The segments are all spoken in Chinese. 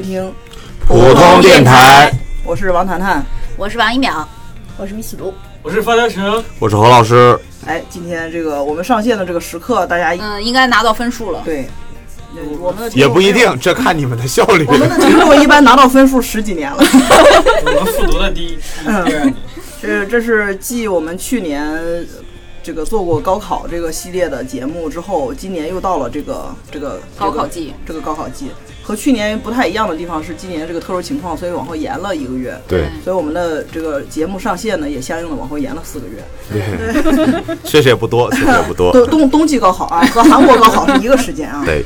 听普通电台，我是王谈谈。我是王一淼，我是米死路，我是发条成，我是何老师。哎，今天这个我们上线的这个时刻，大家嗯，应该拿到分数了。对，呃我们的也不一定，这看你们的效率我。们的听众一般拿到分数十几年了。我们复读的第一第二年，这这是继我们去年这个做过高考这个系列的节目之后，今年又到了这个这个高考季，这个高考季和去年不太一样的地方是今年这个特殊情况，所以往后延了一个月。对，所以我们的这个节目上线呢，也相应的往后延了四个月。确实也不多，确实也不多。冬冬冬季高考啊，和韩国高考是一个时间啊。对，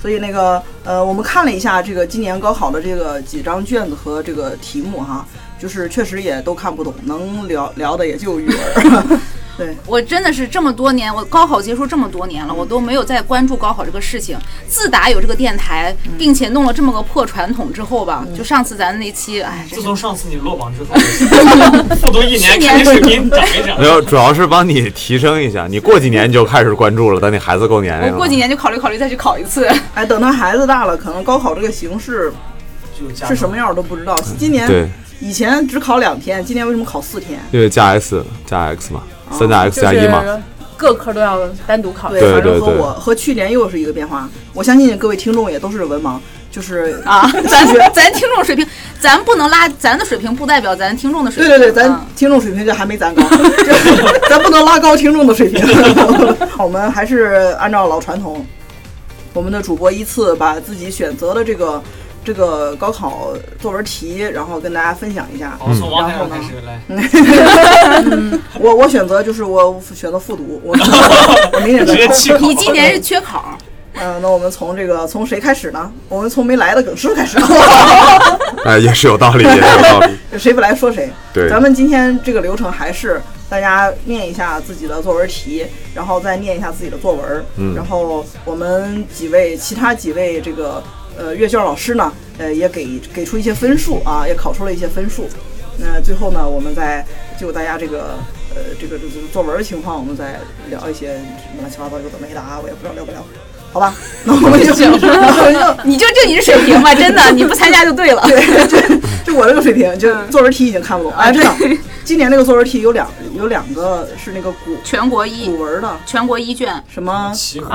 所以那个呃，我们看了一下这个今年高考的这个几张卷子和这个题目哈，就是确实也都看不懂，能聊聊的也就语文。对，我真的是这么多年，我高考结束这么多年了，我都没有再关注高考这个事情。自打有这个电台，并且弄了这么个破传统之后吧，就上次咱那期，哎，自从上次你落榜之后，复读一年，去年看你水平涨没涨没？有，主要是帮你提升一下。你过几年你就开始关注了，等你孩子够年龄了。我过几年就考虑考虑再去考一次。哎，等他孩子大了，可能高考这个形式是什么样都不知道。今年对，以前只考两天，今年为什么考四天？因为加 S 加 x 嘛，三加 x 就加一嘛。是各科都要单独考。对，对反正和我和去年又是一个变化。我相信各位听众也都是文盲，就是啊，咱咱听众水平，咱不能拉咱的水平，不代表咱听众的水平。对对对，咱嗯听众水平就还没咱高，就 咱不能拉高听众的水平。我们还是按照老传统，我们的主播依次把自己选择的这个这个高考作文题，然后跟大家分享一下。好，从王开始来，我我选择就是我选择复读，我我明年再考。直接弃考。你今年是缺考，嗯、那我们从这个从谁开始呢？我们从没来的耿师傅开始。哎，也是有道理，也是有道理。谁不来说谁。对咱们今天这个流程还是大家念一下自己的作文题，然后再念一下自己的作文。嗯然后我们几位其他几位这个呃阅卷老师呢，呃也给给出一些分数啊，也考出了一些分数。那最后呢，我们再就大家这个呃这个这个作文的情况，我们再聊一些乱七八糟有的没的啊，我也不知道聊不聊。好吧，那我们就那我就你就就你这水平吧，真的，你不参加就对了。对，就就我这个水平，就作文题已经看不懂。哎，真的，今年那个作文题有两有两个是那个古全国一古文的，全国一卷，什么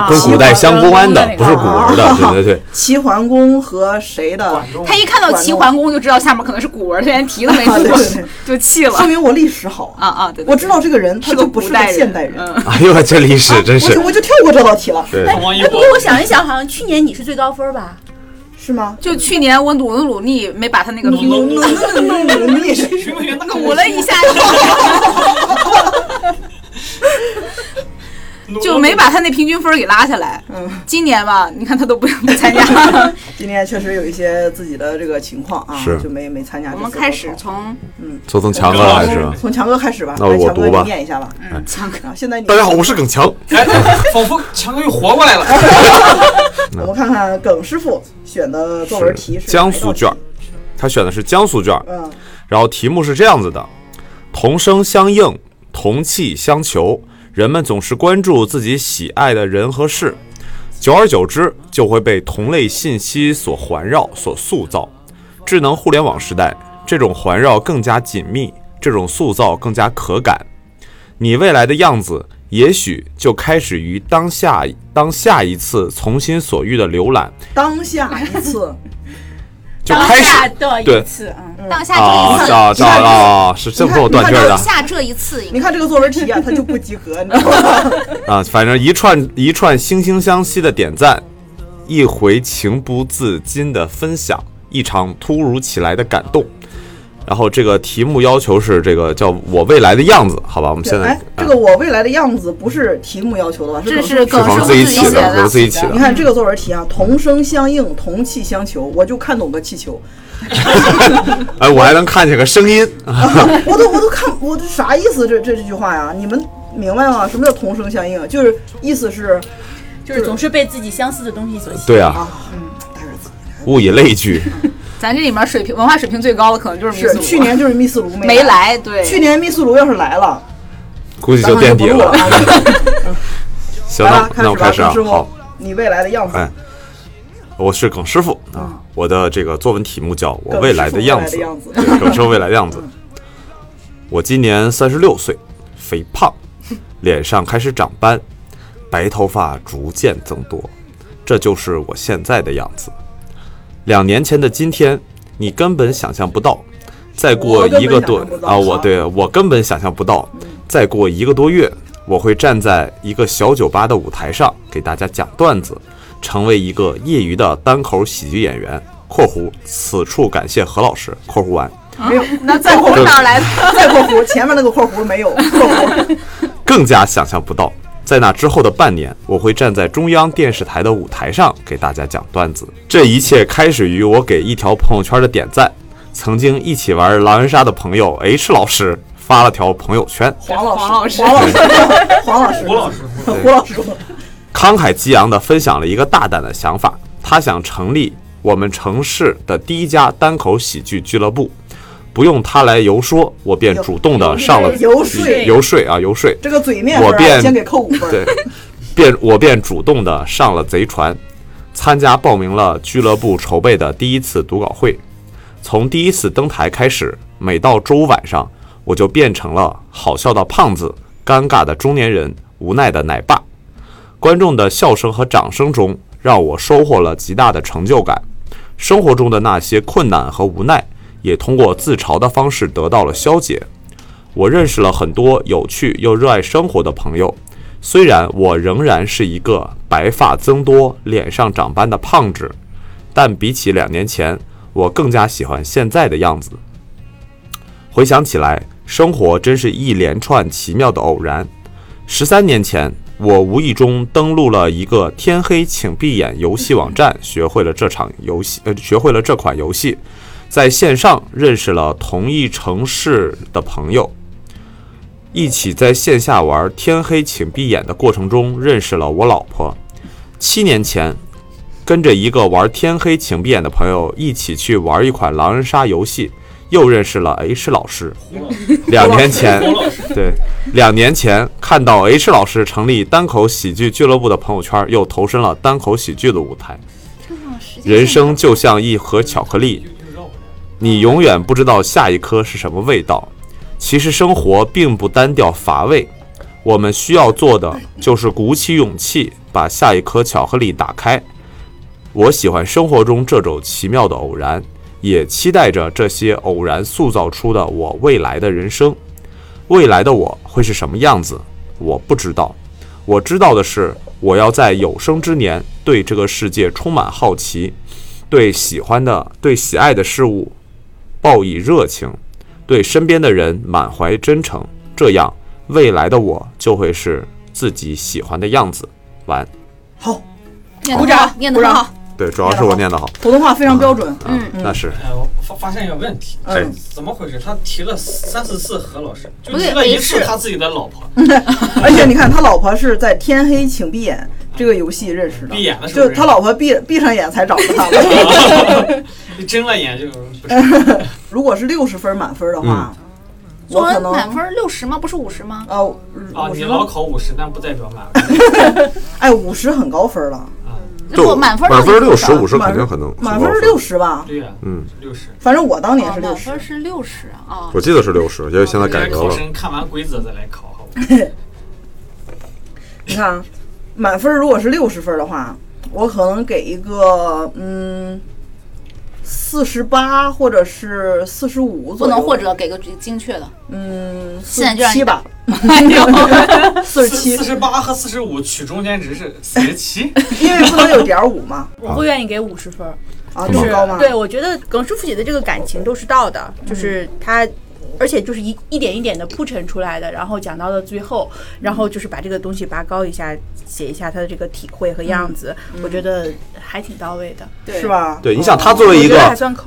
跟古代相关的，不是古文的。对对对，齐桓公和谁的他一看到齐桓公就知道下面可能是古文，他连题都没读啊对对对，就气了说。明我历史好。啊啊，对，我知道这个人，他是就不是个现代人，嗯，哎呦，这历史真是我就我就跳过这道题了，对。哎，不王一博过我想一想，好像去年你是最高分吧？是吗？就去年我努了努力，没把他那个努努努努努努力，徐梦圆那个努了一下，就没把他那平均分给拉下来。嗯，今年吧，你看他都不用参加。今年确实有一些自己的这个情况啊，是就没没参加我。们开始从就从强哥开始。从强哥开始吧，那我来强哥读吧你念一下吧。嗯强哥，啊，现在大家好，我是耿强。哎，仿佛强哥又活过来了。我们看看耿师傅选的作文题是江苏卷他选的是江苏卷，嗯，然后题目是这样子的：同声相应，同气相求，人们总是关注自己喜爱的人和事，久而久之就会被同类信息所环绕、所塑造。智能互联网时代，这种环绕更加紧密，这种塑造更加可感。你未来的样子，也许就开始于当下当下一次从心所欲的浏览，当下一次，就开始的对一次，嗯，当下啊这一次，啊啊啊！是这么这么断句的当下这一次，你看这个作文题啊，它就不及格，你知道吗？啊，反正一串一串惺惺相惜的点赞，一回情不自禁的分享，一场突如其来的感动。然后这个题目要求是这个叫我未来的样子，好吧？我们现在哎，这个我未来的样子不是题目要求的吧？这是耿生自己写起的，自己起的。你看这个作文题啊，同声相应，同气相求，我就看懂个气球，哎，我还能看见个声音，我都我都看我这啥意思？这这这句话呀，你们明白吗？什么叫同声相应？就是意思是就是总是被自己相似的东西所吸引。对啊，啊，嗯，大个子物以类聚。咱这里面水平文化水平最高的可能就是密斯是鲁去年就是密斯卢没没，来，对，去年密斯卢要是来了，估计就垫底了啊。行，来吧，那那我开始啊。好，，你未来的样子哎，我是耿师傅啊。我的这个作文题目叫《我未来的样子》，耿生未来的样子。我今年三十六岁，肥胖，脸上开始长斑，白头发逐渐增多，这就是我现在的样子。两年前的今天，你根本想象不到，再过一个多啊，我好对我根本想象不到，再过一个多月，我会站在一个小酒吧的舞台上给大家讲段子，成为一个业余的单口喜剧演员。（括弧此处感谢何老师。）（括弧完）没有，那再括弧哪来的？再括弧前面那个括弧没有括弧，更加想象不到，在那之后的半年，我会站在中央电视台的舞台上给大家讲段子。这一切开始于我给一条朋友圈的点赞。曾经一起玩狼人杀的朋友 H 老师发了条朋友圈，黄老黄老师黄老师，黄老师，胡老师，胡老师，慷慨激昂地分享了一个大胆的想法，他想成立我们城市的第一家单口喜剧俱乐部。不用他来游说，我便主动的上了游说游说啊游说，这个嘴面我便啊先给扣五分。对，便我便主动的上了贼船，参加报名了俱乐部筹备的第一次读稿会。从第一次登台开始，每到周五晚上，我就变成了好笑的胖子、尴尬的中年人、无奈的奶爸。观众的笑声和掌声中，让我收获了极大的成就感。生活中的那些困难和无奈，也通过自嘲的方式得到了消解。我认识了很多有趣又热爱生活的朋友。虽然我仍然是一个白发增多、脸上长斑的胖子，但比起两年前，我更加喜欢现在的样子。回想起来，生活真是一连串奇妙的偶然。十三年前，我无意中登录了一个“天黑请闭眼”游戏网站，学会了这场游戏，呃，学会了这款游戏，在线上认识了同一城市的朋友，一起在线下玩“天黑请闭眼”的过程中认识了我老婆。七年前，跟着一个玩“天黑请闭眼”的朋友一起去玩一款狼人杀游戏，又认识了 H 老师。两年前，对，两年前看到 H 老师成立单口喜剧俱乐部的朋友圈，又投身了单口喜剧的舞台。人生就像一盒巧克力，你永远不知道下一颗是什么味道。其实生活并不单调乏味，我们需要做的就是鼓起勇气，把下一颗巧克力打开。我喜欢生活中这种奇妙的偶然，也期待着这些偶然塑造出的我未来的人生。未来的我会是什么样子，我不知道。我知道的是，我要在有生之年对这个世界充满好奇，对喜欢的、对喜爱的事物报以热情，对身边的人满怀真诚。这样，未来的我就会是自己喜欢的样子。完。好，念得好，念得很好。对，主要是我念得好。普通话非常标准。嗯，那是。哎，我发发现一个问题，哎嗯，怎么回事？他提了三四次何老师，就提了一次他自己的老婆，而且你看，他老婆是在《天黑请闭眼》这个游戏认识的，闭眼的时候就他老婆闭闭上眼才找到他的。你 睁了眼就不是。如果是六十分满分的话，作文满分六十吗？不是五十吗？哦啊，你老考五十，但不代表满分。哎五十很高分了，如果满分满分六十，五十肯定可能满分是六。十吧？对呀，嗯，六十。反正我当年是六十哦满分。是六十啊。我记得是六十，因为现在改革考了。生看完规则再来考，好吧？你看啊，满分如果是六十分的话，我可能给一个嗯四十八或者是四十五不左右。能或者给个精确的，嗯，现在就让七吧，四十七四，十八和四十五取中间值是四十七。因为不能有点五嘛。我会愿意给五十分儿，啊，这么高吗？对，我觉得耿师傅写的这个感情都是到的，就是他。而且就是一一点一点的铺陈出来的，然后讲到了最后，然后就是把这个东西拔高一下，写一下他的这个体会和样子，我觉得还挺到位的。对是？吧？对，你想他作为一个，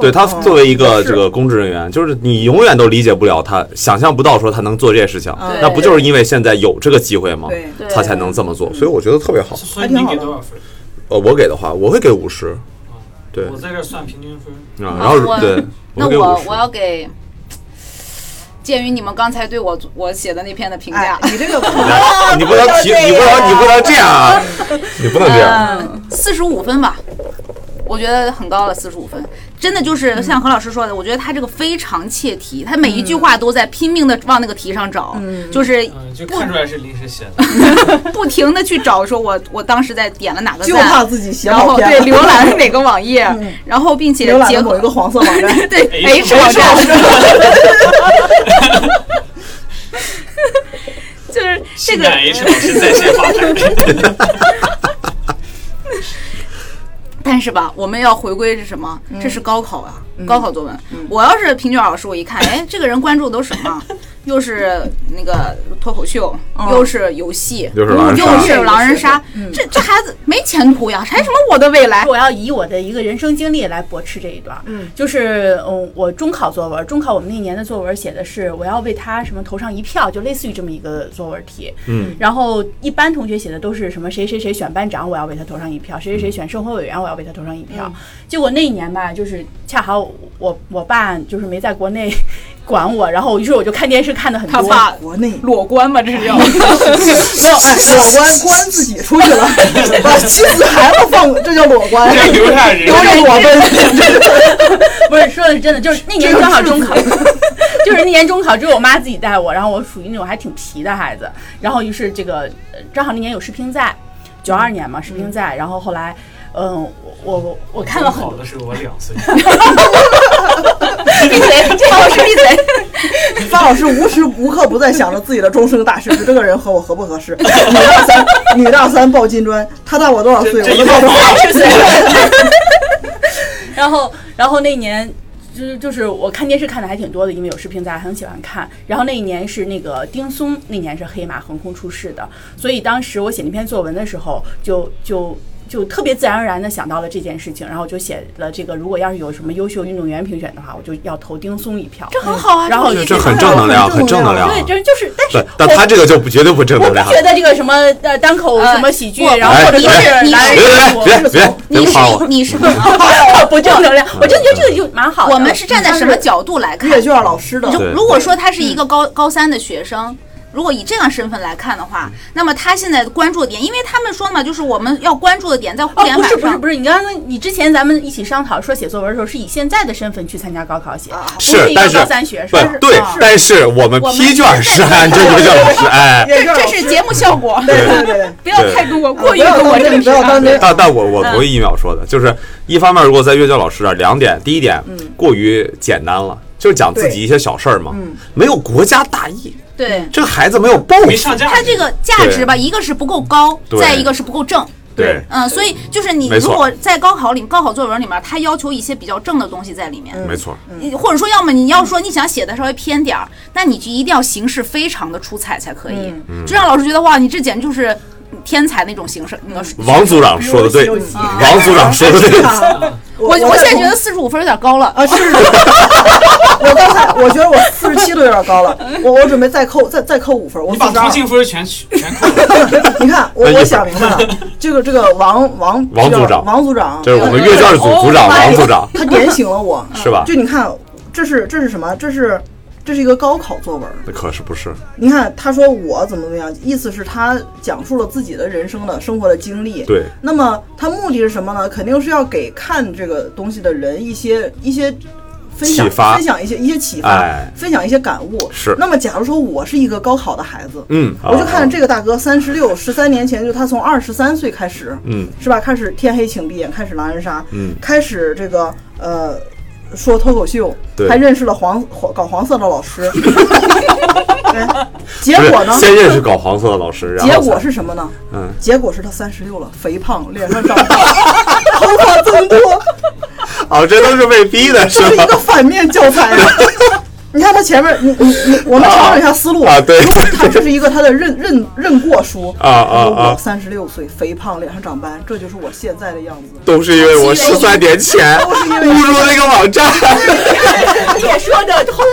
对他作为一个这个公职人员，就是你永远都理解不了他，想象不到说他能做这些事情，嗯那不就是因为现在有这个机会吗？他才能这么做，所以我觉得特别好。所以你给多少分？呃，我给的话，我会给五十，对我在这儿算平均分。啊，然后我对，那会给50我我要给。鉴于你们刚才对我我写的那篇的评哎价，，你这个 你不能提，你不能，你不能这样啊，你不能这样。嗯，四十五分吧。我觉得很高了，四十五分，真的就是像何老师说的，我觉得他这个非常切题，他每一句话都在拼命的往那个题上找，就是嗯，就看出来是临时写的。不停的去找，说我我当时在点了哪个就怕，自己写然后好对浏览了哪个网页，然后并且浏览结合一个黄色网站。对 H 网站，就是这个性感 H 老师在线发牌。但是吧，我们要回归是什么？这是高考啊，高考作文。我要是评卷老师，我一看，哎，这个人关注的都什么？又是那个脱口秀，又是游戏，又是狼人杀这这孩子没前途呀！还什么我的未来？我要以我的一个人生经历来驳斥这一段。嗯，就是嗯，我中考作文，中考我们那年的作文写的是我要为他什么投上一票，就类似于这么一个作文题。嗯，然后一般同学写的都是什么谁谁谁选班长，我要为他投上一票；谁谁谁选生活委员，我要为他投上一票。结果那一年吧，就是恰好我我爸就是没在国内 管我，然后于是我就看电视看的很多。国内裸官嘛，这是要。没 有，哎，裸关关自己出去了，把妻子孩子放，这叫裸关，这留下人留着裸奔。不是说的是真的，就是那年正好中考，就是那年中考只有我妈自己带我，然后我属于那种还挺皮的孩子，然后于是这个呃正好那年有世乒赛，九二年嘛世乒赛，然后后来嗯我我我看了很好的时候我两岁，闭嘴，这老师闭嘴。范老师无时无刻不在想着自己的终生大事，就这个人和我合不合适？女大三，女大三抱金砖，他大我多少岁？我都抱着套三十岁。然后，然后那年就是就是我看电视看的还挺多的，因为有视频在，很喜欢看。然后那一年是那个丁松，那年是黑马横空出世的，所以当时我写那篇作文的时候，就就。就特别自然而然的想到了这件事情，然后我就写了这个，如果要是有什么优秀运动员评选的话，我就要投丁松一票。这很好啊，然后这很正能量，很正能量。对，就是就是，但是，但他这个就不绝对不正能量不。觉得这个什么呃单口呃什么喜剧，然后或者说是你男人别别别别你是别夸我！你是，不正能量，我真觉得这个就蛮好。我们是站在什么角度来看？阅卷老师的如对如果说他是一个高高三的学生。如果以这样身份来看的话，那么他现在关注的点，因为他们说嘛，就是我们要关注的点在互哦，联网上。不是不是不是，你刚刚你之前咱们一起商讨说写作文的时候，是以现在的身份去参加高考写，不一，个是但是高三学不生。对啊，但是我们批卷是按这个叫老师，哎，这是节目效果，对对对对。不要太跟我过于跟我正当真，不要当真。但但我我同意一秒说的，就是一方面，如果在阅卷老师这儿，两点，第一点过于简单了，就是讲自己一些小事儿嘛，没有国家大义，对。这个孩子没有抱负，没上架。他这个。价值吧，一个是不够高，再一个是不够正。对，嗯，所以就是你如果在高考里、高考作文里面，他要求一些比较正的东西在里面，没错，你或者说，要么你要说你想写的稍微偏点儿，那你就一定要形式非常的出彩才可以，就让老师觉得哇，你这简直就是天才那种形式。那个王组长说的对，王组长说的对，我我我现在觉得得四十五分有点高了。啊是，我刚才我觉得我四十七都有点高了，我我准备再扣再再扣五分，我把四十二。同性分全全扣，你看，我我想明白了，这个这个王王王组长王组长，这是我们阅卷组组长王组长，他点醒了我，是吧就你看，这是这是什么？这是这是一个高考作文。那可是不是？你看，他说我怎么怎么样，意思是他讲述了自己的人生的生活的经历。对，那么他目的是什么呢？肯定是要给看这个东西的人一些一些分享，启发分享一些一些启发，哎分享一些感悟。是那么，假如说我是一个高考的孩子，嗯，我就看啊这个大哥三十六，十三年前就他从二十三岁开始，嗯，是吧？开始天黑请闭眼，开始狼人杀，嗯开始这个呃说脱口秀，还认识了黄黄搞黄色的老师，哎结果呢？先认识搞黄色的老师，然后结果是什么呢？嗯，结果是他三十六了，肥胖，脸上长痘，头发增多，哦，这都是被逼的，是吧这是一？个反面教材。你看他前面，你你你，我们调整一下思路啊对如果他这是一个他的认认认过书啊啊啊我三十六岁，肥胖，脸上长斑，这就是我现在的样子。都是因为我十三年前都是因为误入那个网站，你也说得通，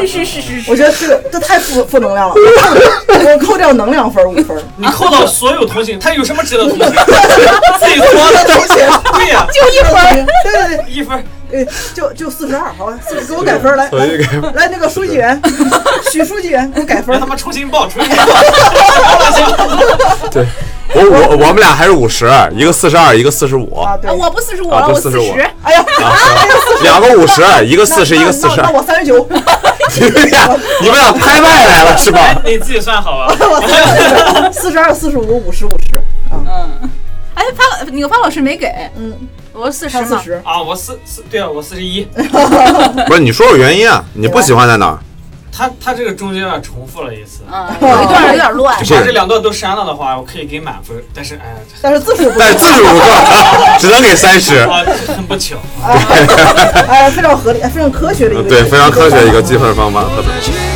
是是是是是。我觉得这个这太负负能量了，我扣掉能量分五分。你扣到所有同情，他有什么值得同情？自己多的同情，对呀，就一分，对对对，一分。呃，就就四十二，好吧，给我改分来，重新改来那个书记员，许书记员给我改分让他。妈重新报，重新报。对，我我我们俩还是五十，一个四十二，一个四十五。啊，对啊，，我不四十五啊了，我不45十。哎呀，两个五十，一个四十，一个四十那。我三十九，你们俩你们俩拍卖来了是吧？你自己算好吧。我四十二、四十五、五十、五十啊，嗯，哎，潘那个潘老师没给，嗯，我四十嘛。啊，我四四对啊，我四十一。不是，你说说原因啊？你不喜欢在哪儿？他他这个中间啊重复了一次。嗯，有一段有点乱。这把这两段都删了的话，我可以给满分，但是哎，但是字数不但够，字数不够，只能给三十。啊，很不巧。哎，非常合理，非常科学的一个对，非常科学一个计分方法，特别。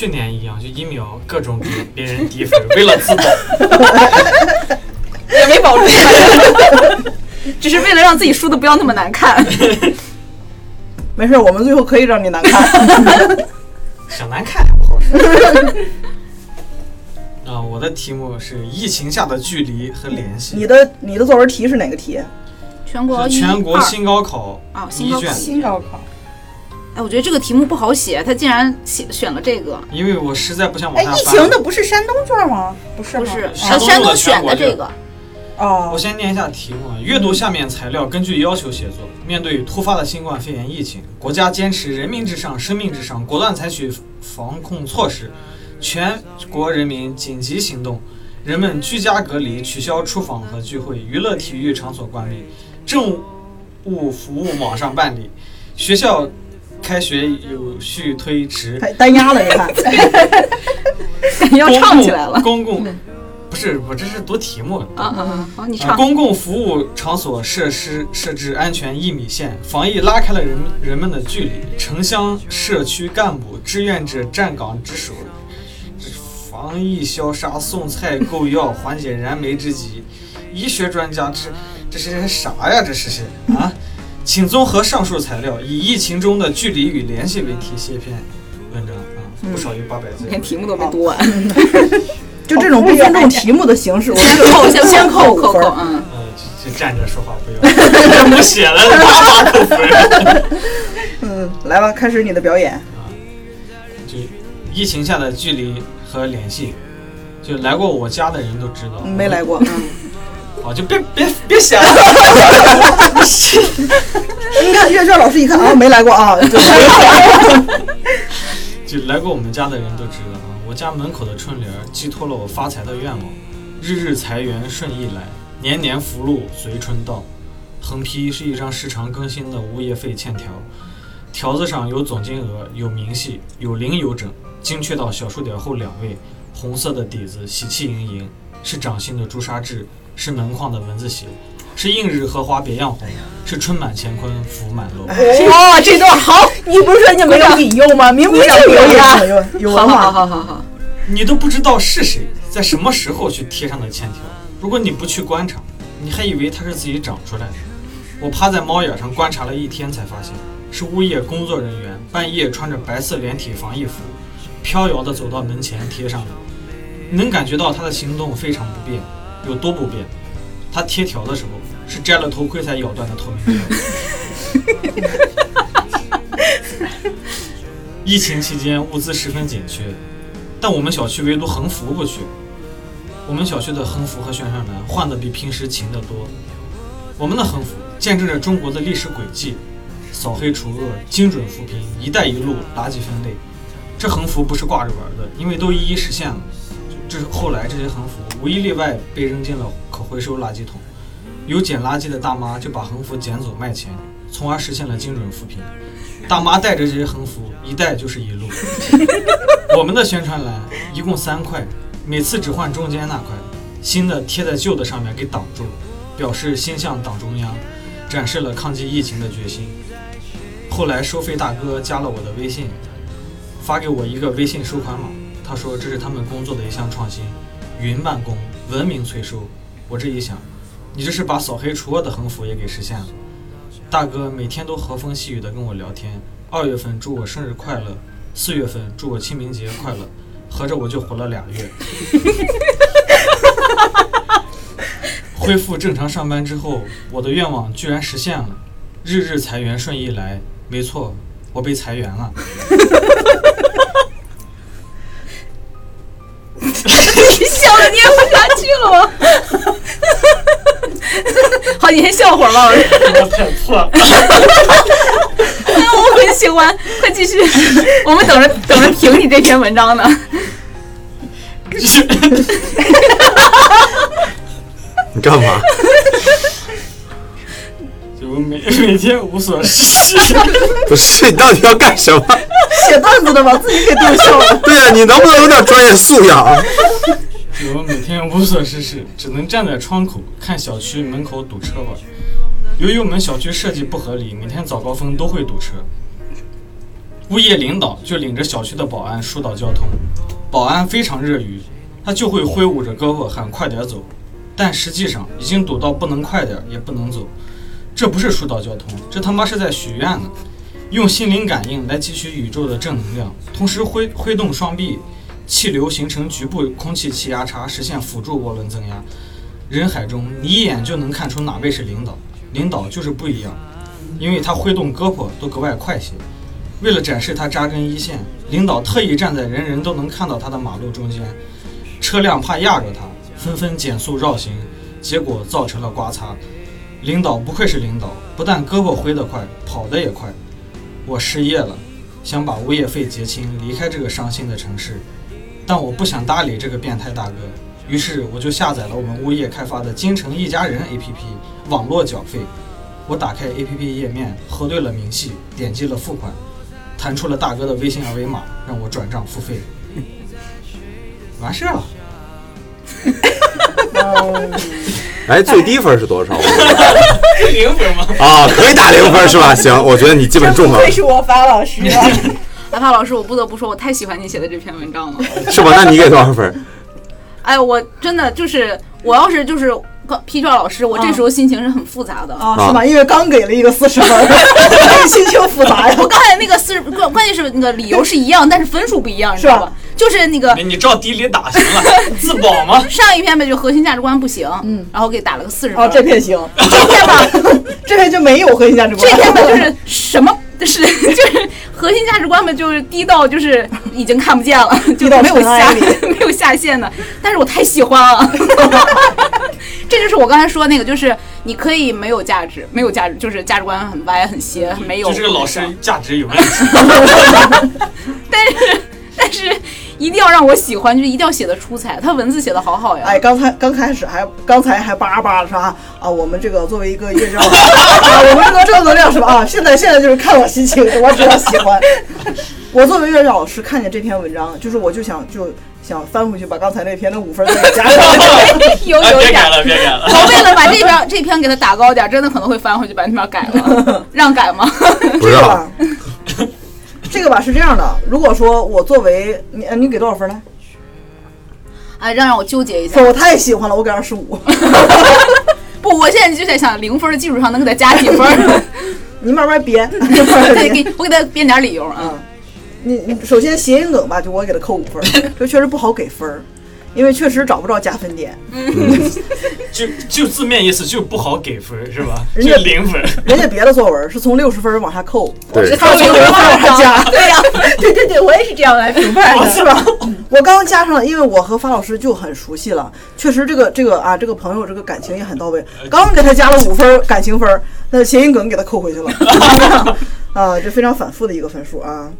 去年一样，就一秒各种给别人低分，为了自保。也没保住，只是为了让自己输的不要那么难看。没事，我们最后可以让你难看。想难看也不好说。啊，我的题目是疫情下的距离和联系。你的你的作文题是哪个题？全国全国新高考啊新高考，新高考，哎，我觉得这个题目不好写，他竟然写选了这个，因为我实在不想哎，往下翻。疫情的不是山东卷吗？不是吗，不是，山东选的这个，哦我，先念一下题目：啊：阅读下面材料，根据要求写作。面对突发的新冠肺炎疫情，国家坚持人民至上、生命至上，果断采取防控措施，全国人民紧急行动，人们居家隔离，取消出访和聚会，娱乐体育场所关闭，政务服务网上办理，学校开学有序推迟，太单压了，你看。要唱起来了。公共不是我这是读题目。啊啊啊！好，你啊唱。公共服务场所设施设置安全一米线，防疫拉开了人人们的距离。城乡社区干部、志愿者站岗值守，防疫消杀、送菜购药，缓解燃眉之急。医学专家，这这是啥呀？这是些啊？请综合上述材料，以疫情中的距离与联系为题写一篇文章啊，不少于八百字。连题目都没读完，就这种不尊重题目的形式，我先扣先先扣五分扣扣，嗯，呃，就就站着说话不要，不写了，八八扣分。嗯，来吧，开始你的表演。就疫情下的距离和联系，就来过我家的人都知道。没来过，嗯，好，就别别别写了。你看阅卷老师一看啊，没来过啊，就就来过我们家的人都知道啊，我家门口的春联儿寄托了我发财的愿望，日日财源顺意来，年年福禄随春到。横批是一张时常更新的物业费欠条，条子上有总金额，有明细，有零有整，精确到小数点后两位。红色的底子，喜气盈盈，是掌心的朱砂痣，是门框的文字写，是映日荷花别样红，是春满乾坤福满楼。哇，这段好，你不是说你没有引诱吗？明明就有有呀。有有好好，好好好，你都不知道是谁，在什么时候去贴上的欠条。如果你不去观察，你还以为它是自己长出来的。我趴在猫眼上观察了一天，才发现是物业工作人员半夜穿着白色连体防疫服，飘摇的走到门前贴上的。能感觉到他的行动非常不便，有多不便？他贴条的时候是摘了头盔才咬断的透明胶。疫情期间物资十分紧缺，但我们小区唯独横幅不缺。我们小区的横幅和宣传栏换的比平时勤得多。我们的横幅见证着中国的历史轨迹，扫黑除恶，精准扶贫，一带一路，垃圾分类。这横幅不是挂着玩的，因为都一一实现了。这是后来这些横幅无一例外被扔进了可回收垃圾桶。有捡垃圾的大妈就把横幅捡走卖钱，从而实现了精准扶贫。大妈带着这些横幅，一带就是一路。我们的宣传栏一共三块，每次只换中间那块，新的贴在旧的上面给挡住，表示心向党中央，展示了抗击疫情的决心。后来收费大哥加了我的微信，发给我一个微信收款码，他说这是他们工作的一项创新，云办公，文明催收。我这一想，你这是把扫黑除恶的横幅也给实现了。大哥每天都和风细雨的跟我聊天，二月份祝我生日快乐，四月份祝我清明节快乐，合着我就活了俩月。恢复正常上班之后，我的愿望居然实现了，日日财源顺意来。没错，我被裁员了。你笑的捏不下去了吗？好，你先笑会儿吧。我我太破了。我很喜欢，快继续。我们等着等着评你这篇文章呢。你干嘛？就每每天无所事事，不是你到底要干什么？写段子的把自己给逗笑了。对呀、你能不能有点专业素养？比如每天无所事事，只能站在窗口看小区门口堵车玩。由于我们小区设计不合理，每天早高峰都会堵车。物业领导就领着小区的保安疏导交通，保安非常热于，他就会挥舞着胳膊喊快点走，但实际上已经堵到不能快点也不能走，这不是疏导交通，这他妈是在许愿呢。用心灵感应来汲取宇宙的正能量，同时挥挥动双臂，气流形成局部空气气压差，实现辅助涡轮增压。人海中，你一眼就能看出哪位是领导，领导就是不一样，因为他挥动胳膊都格外快些。为了展示他扎根一线，领导特意站在人人都能看到他的马路中间，车辆怕压着他，纷纷减速绕行，结果造成了刮擦。领导不愧是领导，不但胳膊挥得快，跑得也快。我失业了，想把物业费结清，离开这个伤心的城市，但我不想搭理这个变态大哥，于是我就下载了我们物业开发的京城一家人 APP，网络缴费。我打开 APP 页面，核对了明细，点击了付款，弹出了大哥的微信二维码，让我转账付费。完事了，哎，最低分是多少？零分吗？啊，可以打零分是吧？行，我觉得你基本中了，愧是我发老师啊！阿帕老师，我不得不说，我太喜欢你写的这篇文章了。是吧？那你给多少分？哎，我真的就是，我要是就是批卷老师，我这时候心情是很复杂的。啊，是吧？因为刚给了一个四十分，心情复杂呀。我刚才那个四十，关关键是那个理由是一样，但是分数不一样，你知道是吧？就是那个你你照底里打行了，自保吗？上一篇呗，就核心价值观不行，嗯，然后给打了个四十分。哦，这篇行，这篇吧，这篇就没有核心价值观。这篇吧就是什么是就是核心价值观嘛，就是低到就是已经看不见了，就没有下 没有下限的。但是我太喜欢了，这就是我刚才说那个，就是你可以没有价值，没有价值，就是价值观很歪很邪，没有。就这个老师价值有问题。但是但是一定要让我喜欢，就是一定要写的出彩，他文字写的好好呀。哎，刚才刚开始还刚才还叭叭的是吧？啊，我们这个作为一个乐教 啊，我们这个正能量是吧？啊，现在现在就是看我心情，我只要喜欢。我作为乐教老师，看见这篇文章，就是我就想就想翻回去把刚才那篇的五分再给加上。哎，有有一点别改。了，别改了。我为了把这篇这篇给它打高点，真的可能会翻回去把那篇改了，让改吗？不知道，这个吧，是这样的，如果说我作为你，呃你给多少分呢？哎，让让我纠结一下。我太喜欢了，我给二十五。不，我现在就在想零分的基础上能给他加几分，你慢慢编。对，给我给他编点理由啊。嗯，你你首先谐音梗吧，就我给他扣五分，这确实不好给分儿，因为确实找不着加分点。就就字面意思就不好给分是吧？人家零分。人家别的作文是从六十分往下扣，对他从零分往下加，对呀、对对对，我也是这样来评判的。是吧？我刚加上了，因为我和发老师就很熟悉了，确实这个这个啊，这个朋友这个感情也很到位。刚给他加了五分儿感情分儿，那谐音梗给他扣回去了，啊，这非常反复的一个分数啊。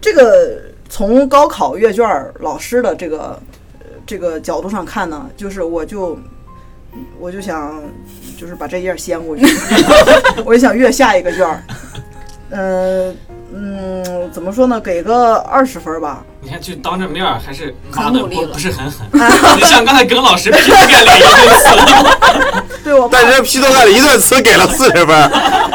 这个从高考阅卷儿老师的这个呃这个角度上看呢，就是我就我就想就是把这页掀过去，我就想阅下一个卷儿。嗯、嗯，怎么说呢？给个二十分儿吧。你看，就当着面儿还是骂的不很努力了不是很狠。你像刚才耿老师劈头盖脸一顿 词，对我爸但是劈头盖脸一顿词给了四十分，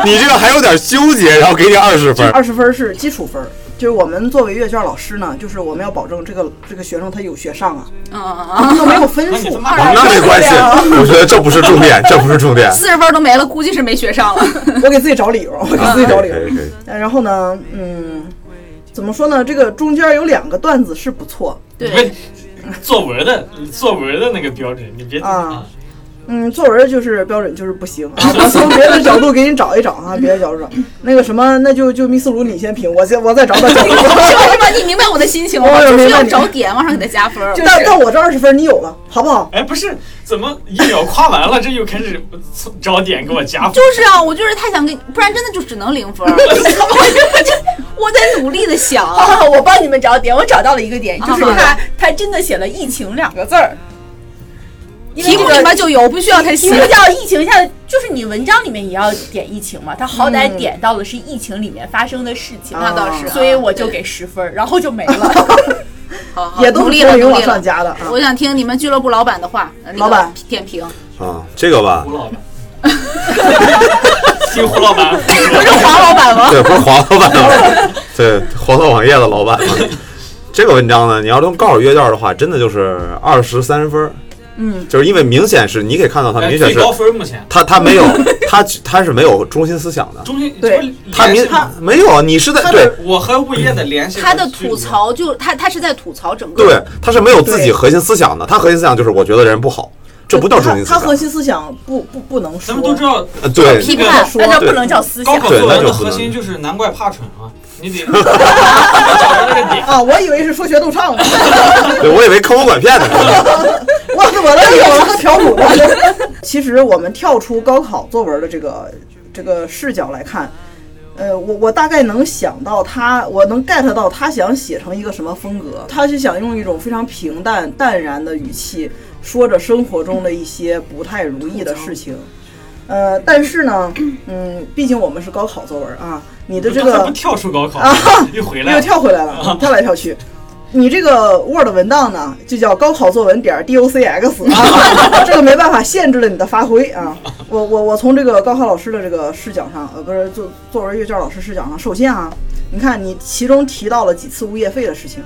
你这个还有点纠结，然后给你二十分。二十分是基础分儿，就是我们作为阅卷老师呢，就是我们要保证这个这个学生他有学上啊，嗯嗯嗯，都没有分数。啊 那没关系，我觉得这不是重点，这不是重点。四十分都没了，估计是没学上了。我给自己找理由，我给自己找理由。然后呢，嗯，怎么说呢？这个中间有两个段子是不错，你对们，作文的作文的那个标准，你别啊嗯，作文就是标准就是不行啊。我 从别的角度给你找一找啊，别的角度找。那个什么，那就就密斯卢你先评，我先我再找找。是吧？你明白我的心情吗？我就是要找点往上给他加分儿。但但我这二十分你有了，好不好？哎，不是，怎么一秒夸完了，这又开始找点给我加分？就是啊，我就是太想给，不然真的就只能零分儿。我我在努力的想，啊，我帮你们找点，我找到了一个点，就是啊他他真的写了“疫情”两个字儿，题目里这个面就有，不需要他题写目。叫疫情下，就是你文章里面也要点疫情嘛，他好歹点到的是疫情里面发生的事情，那倒是啊所以我就给十分，然后就没了。好好也都是努力了，往努力了。上加的啊。我想听你们俱乐部老板的话，老板点评，啊，这个吧胡，老板，听胡老板，不是黄老板吗？对，不是黄老板吗？对，黄色网页的老板嘛。这个文章呢，你要用高考阅卷的话，真的就是二十三十分儿。嗯，就是因为明显是你可以看到他哎明显是高分目前。他他没有 他他是没有中心思想的，中心对。他明他没有啊，你是在对。我和物业的联系，他的吐，槽就他他是在吐槽整个对，他是没有自己核心思想的，他核心思想就是我觉得人不好，这不叫中心思想。他他核。心思想不不不能说。咱们都知道呃对，批判说那这不能叫思想。高考作文的核心就是难怪怕蠢啊，你得找着那个点。啊，我以为是说学逗唱呢，对我以为坑蒙拐骗呢。我我那有了个条谱呢。其实我们跳出高考作文的这个这个视角来看，呃，我我大概能想到他，我能 get 到他想写成一个什么风格，他是想用一种非常平淡淡然的语气说着生活中的一些不太如意的事情。呃，但是呢，嗯，毕竟我们是高考作文啊，你的这个不跳出高考啊，又回来了。又跳回来了，跳来跳去。你这个 Word 文档呢，就叫高考作文点 docx 啊，这个没办法限制了你的发挥啊。我我我从这个高考老师的这个视角上，呃，不是作作文阅卷老师视角上，首先啊，你看你其中提到了几次物业费的事情。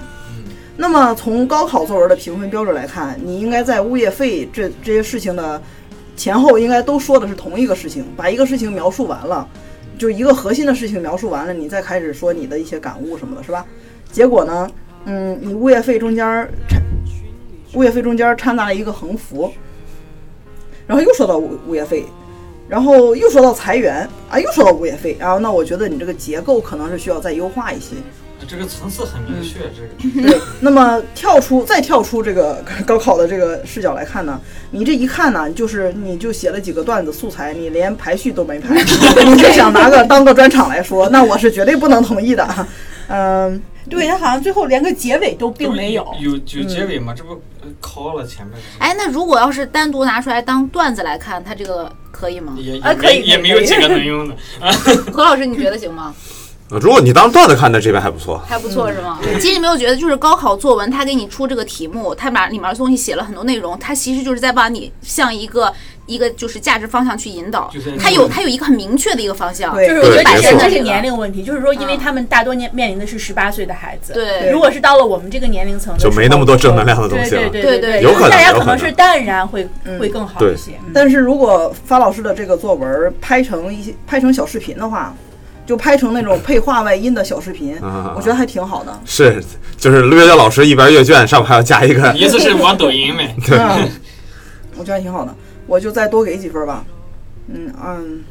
那么从高考作文的评分标准来看，你应该在物业费这这些事情的前后应该都说的是同一个事情，把一个事情描述完了，就一个核心的事情描述完了，你再开始说你的一些感悟什么的，是吧？结果呢，嗯，你物业费中间掺，物业费中间掺杂了一个横幅，然后又说到物物业费，然后又说到裁员啊，又说到物业费，然后那我觉得你这个结构可能是需要再优化一些。这个层次很明确，嗯这个对，那么跳出再跳出这个 高考的这个视角来看呢，你这一看呢，就是你就写了几个段子素材，你连排序都没排，你就想拿个当个专场来说，那我是绝对不能同意的。嗯，对他好像最后连个结尾都并没有。有有有结尾吗？这不呃敲了前面的，哎，那如果要是单独拿出来当段子来看，他这个可以吗？也也啊可以也没有几个能用的。何老师，你觉得行吗？呃如果你当段子看，那这边还不错。还不错是吗？其实你没有觉得，就是高考作文，他给你出这个题目，他把里面的东西写了很多内容，他其实就是在把你向一个一个就是价值方向去引导。他有他有一个很明确的一个方向，就是我觉得对没错这这是年龄问题，就是说，因为嗯他们大多面面临的是十八岁的孩子，对如果是到了我们这个年龄层的，就没那么多正能量的东西了对对对对有可能大家可能是淡然会会更好一些。嗯但是如果发老师的这个作文拍成一些拍成小视频的话，就拍成那种配画外音的小视频，啊我觉得还挺好的。是，就是阅卷老师一边阅卷，上面还要加一个 意思是玩抖音呗。对，我觉得还挺好的，我就再多给几分吧。嗯嗯，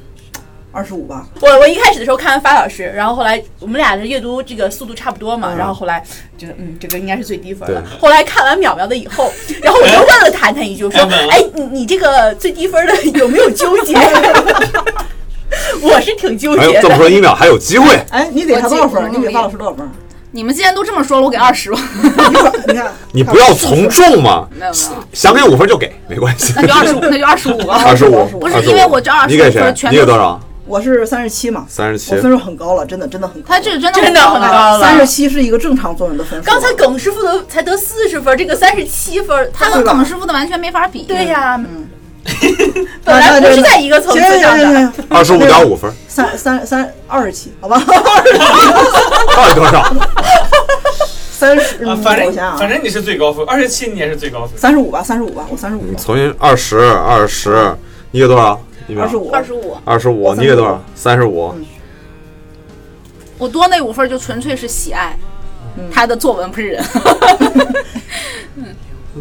二十五吧。我我一开始的时候看完发老师，然后后来我们俩的阅读这个速度差不多嘛，然后后来觉得嗯这个应该是最低分了。后来看完淼淼的以后，然后我就问了谈谈一句，我说哎哎你你这个最低分的有没有纠结？我是挺纠哎呦，结的。这么说一秒还有机会。哎，你给他多少分？你给范老师多少分？你们既然都这么说了，我给二十吧。你看，你不要从众嘛，没有没有，想给五分就给，没关系。那就二十五，那就二十五吧。二十五，不是因为我这二十你给谁分？全你给多少？我是三十七嘛，三十七我。分数很高了，真的真的很高。他这个真的真的很高了三十七是一个正常作文的分数。刚才耿师傅的才得四十分，这个三十七分，他跟耿师傅的完全没法比。对呀，嗯 本来不是在一个层次行上的。二十五点五分，三三三二十七，好吧，到底多少？三十，反正反正你是最高分，二十七你也是最高分。三十五吧，三十五吧，我三十五吧，重新二十二十，你给多少？二十五，二十五，二十五，你给多少？三十五。我多那五分就纯粹是喜爱他的作文，不是人。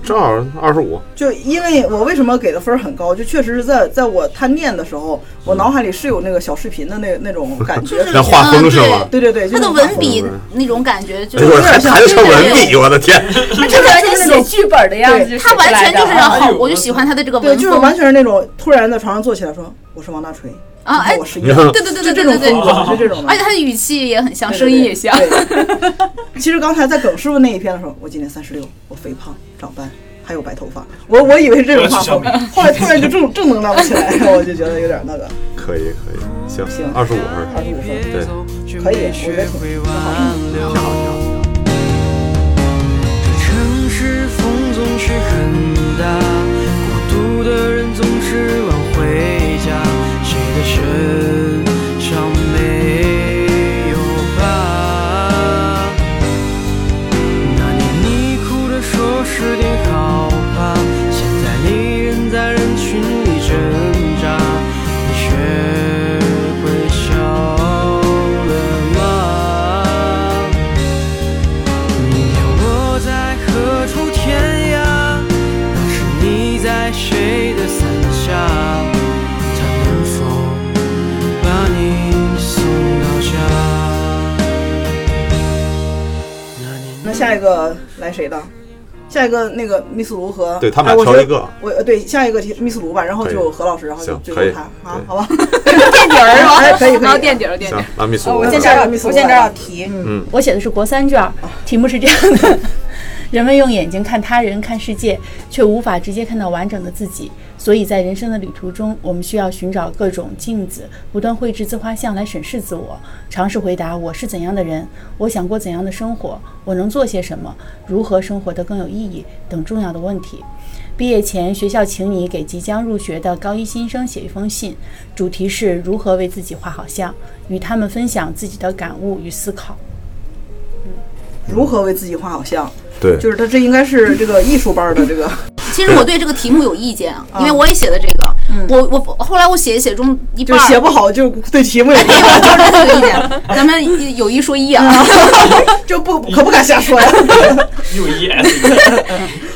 正好二十五。就因为我为什么给的分很高，就确实是在在我他念的时候，我脑海里是有那个小视频的那那种感觉。那画风是吗？对对对，他的文笔那种感觉就哎呦，是，还文笔，我的天！他这完全写剧本的样子他完全就是哎好，我就喜欢他的这个对，文风就是完全是那种突然在床上坐起来说我是王大锤啊！哎，我是一对对对就这对对对对，是这种的。而且他的语气也很像，声音也像。。对对对其实刚才在耿师傅那一篇的时候，我今年三十六，我肥胖、长斑，还有白头发。我我以为是这种画风我要取消，后来突然就正正能量起来，我就觉得有点那个。可以可以，行行二十五分。二十五分，对，可以，我觉得挺挺好的。挺好挺好。这城市风总是很大，孤独的人总是晚回下一个来谁的？下一个那个密斯卢和对他们俩挑一个我呃对下一个密斯卢吧，然后就何老师，然后就行可以最后他啊，好吧？垫底儿是吧？哎可以然后垫底儿垫底儿。，那密斯卢我我现在密斯卢我现在来要提，嗯，我写的是国三卷儿，题目是这样的：人们用眼睛看他人、看世界，却无法直接看到完整的自己。所以在人生的旅途中，我们需要寻找各种镜子，不断绘制自画像来审视自我，尝试回答我是怎样的人，我想过怎样的生活，我能做些什么，如何生活得更有意义等重要的问题。毕业前，学校请你给即将入学的高一新生写一封信，主题是如何为自己画好像，与他们分享自己的感悟与思考。如何为自己画好像？对，就是他这应该是这个艺术班的这个，其实我对这个题目有意见啊，因为我也写的这个，我我后来我写一写中一就半儿。写不好就对题目有哎，对，我就是这个意见。咱们有一说一啊，就不可不敢瞎说呀。有一 S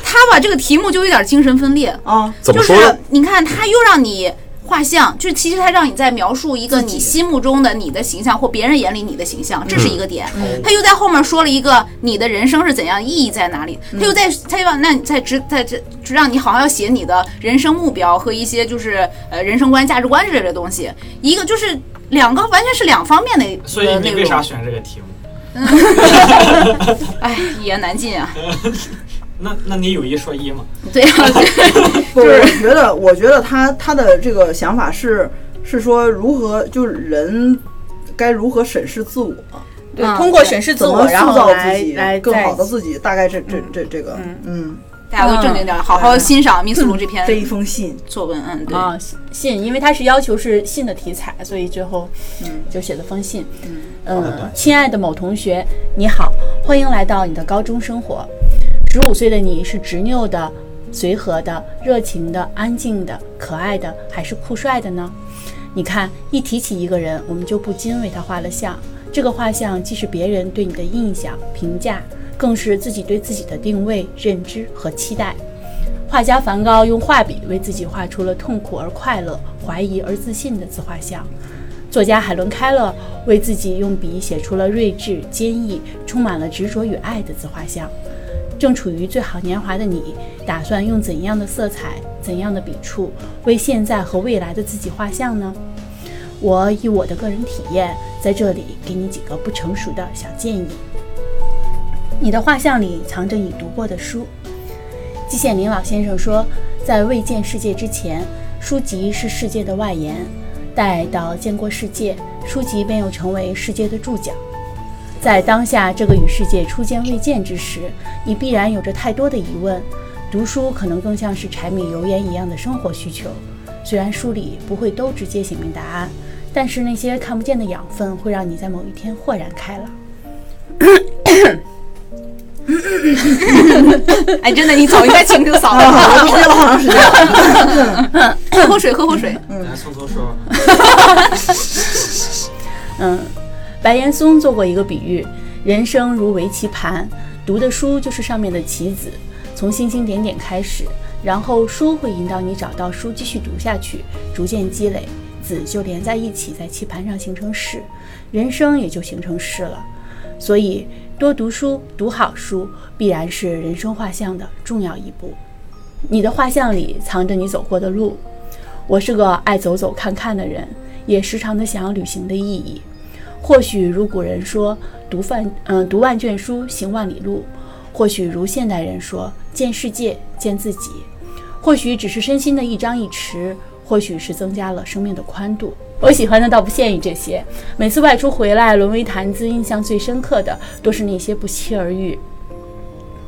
他把这个题目就有点精神分裂，啊！就是怎么说呢？你看他又让你画像，就是其实他让你在描述一个你心目中的你的形象或别人眼里你的形象，这是一个点。他又在后面说了一个你的人生是怎样，意义在哪里？他又在他又让那你在指在这让你好像要写你的人生目标和一些就是呃人生观、价值观之类的东西，一个就是两个完全是两方面的所以呃内容。你为啥选这个题目？哎，一言难尽啊！那那你有一说一嘛？对啊，就是，我觉得，我觉得他他的这个想法是是说如何就是人该如何审视自我，对，嗯通过审视自我，然后塑造自来己来更好的自己，大概这这这这个，嗯，大家都正经点儿，好好欣赏密斯卢这篇这一封信，作文。嗯，对。啊信，因为他是要求是信的题材，所以最后嗯就写了封信。嗯，亲爱的某同学，你好，欢迎来到你的高中生活。十五岁的你是执拗的、随和的、热情的、安静的、可爱的，还是酷帅的呢？你看，一提起一个人，我们就不禁为他画了像。这个画像既是别人对你的印象、评价，更是自己对自己的定位、认知和期待。画家梵高用画笔为自己画出了痛苦而快乐、怀疑而自信的自画像。作家海伦·凯勒为自己用笔写出了睿智、坚毅、充满了执着与爱的自画像。正处于最好年华的你，打算用怎样的色彩、怎样的笔触为现在和未来的自己画像呢？我以我的个人体验，在这里给你几个不成熟的小建议。你的画像里藏着你读过的书。季羡林老先生说，在未见世界之前，书籍是世界的外延；待到见过世界，书籍便又成为世界的注脚。在当下这个与世界初见未见之时，你必然有着太多的疑问。读书可能更像是柴米油盐一样的生活需求，虽然书里不会都直接写明答案，但是那些看不见的养分会让你在某一天豁然开朗。哎，真的，你早应该清清嗓子，我都憋了好长时间。喝口水，喝口水。嗯，白岩松做过一个比喻：人生如围棋盘，读的书就是上面的棋子，从星星点点开始，然后书会引导你找到书，继续读下去，逐渐积累，子就连在一起，在棋盘上形成势，人生也就形成势了。所以，多读书，读好书，必然是人生画像的重要一步。你的画像里藏着你走过的路。我是个爱走走看看的人，也时常的想要旅行的意义。或许如古人说“读万嗯、读万卷书，行万里路”，或许如现代人说“见世界，见自己”，或许只是身心的一张一弛，或许是增加了生命的宽度。我喜欢的倒不限于这些。每次外出回来，沦为谈资，印象最深刻的都是那些不期而遇。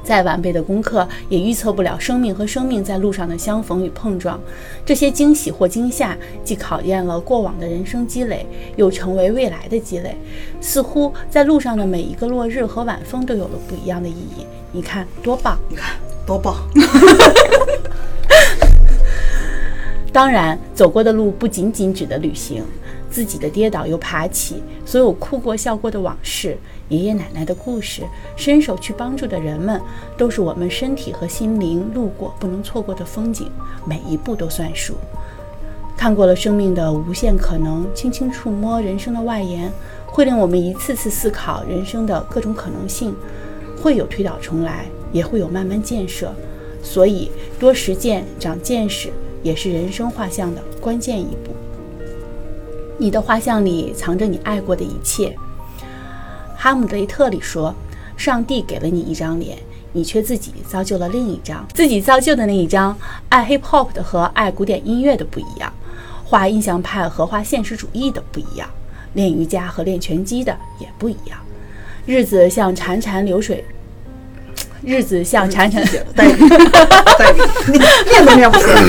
再完备的功课也预测不了生命和生命在路上的相逢与碰撞。这些惊喜或惊吓，既考验了过往的人生积累，又成为未来的积累。似乎在路上的每一个落日和晚风都有了不一样的意义。你看多棒！你看多棒！当然，走过的路不仅仅指的旅行，自己的跌倒又爬起，所有哭过笑过的往事，爷爷奶奶的故事，伸手去帮助的人们，都是我们身体和心灵路过不能错过的风景，每一步都算数。看过了生命的无限可能，轻轻触摸人生的外延，会令我们一次次思考人生的各种可能性，会有推倒重来，也会有慢慢建设。所以，多实践长见识，也是人生画像的关键一步。你的画像里藏着你爱过的一切。哈姆雷特里说：“上帝给了你一张脸，你却自己造就了另一张。自己造就的那一张，爱 hip hop 的和爱古典音乐的不一样，画印象派和画现实主义的不一样，练瑜伽和练拳击的也不一样。日子像潺潺流水，日子像潺潺。”代笔，代笔，你念都念不出来。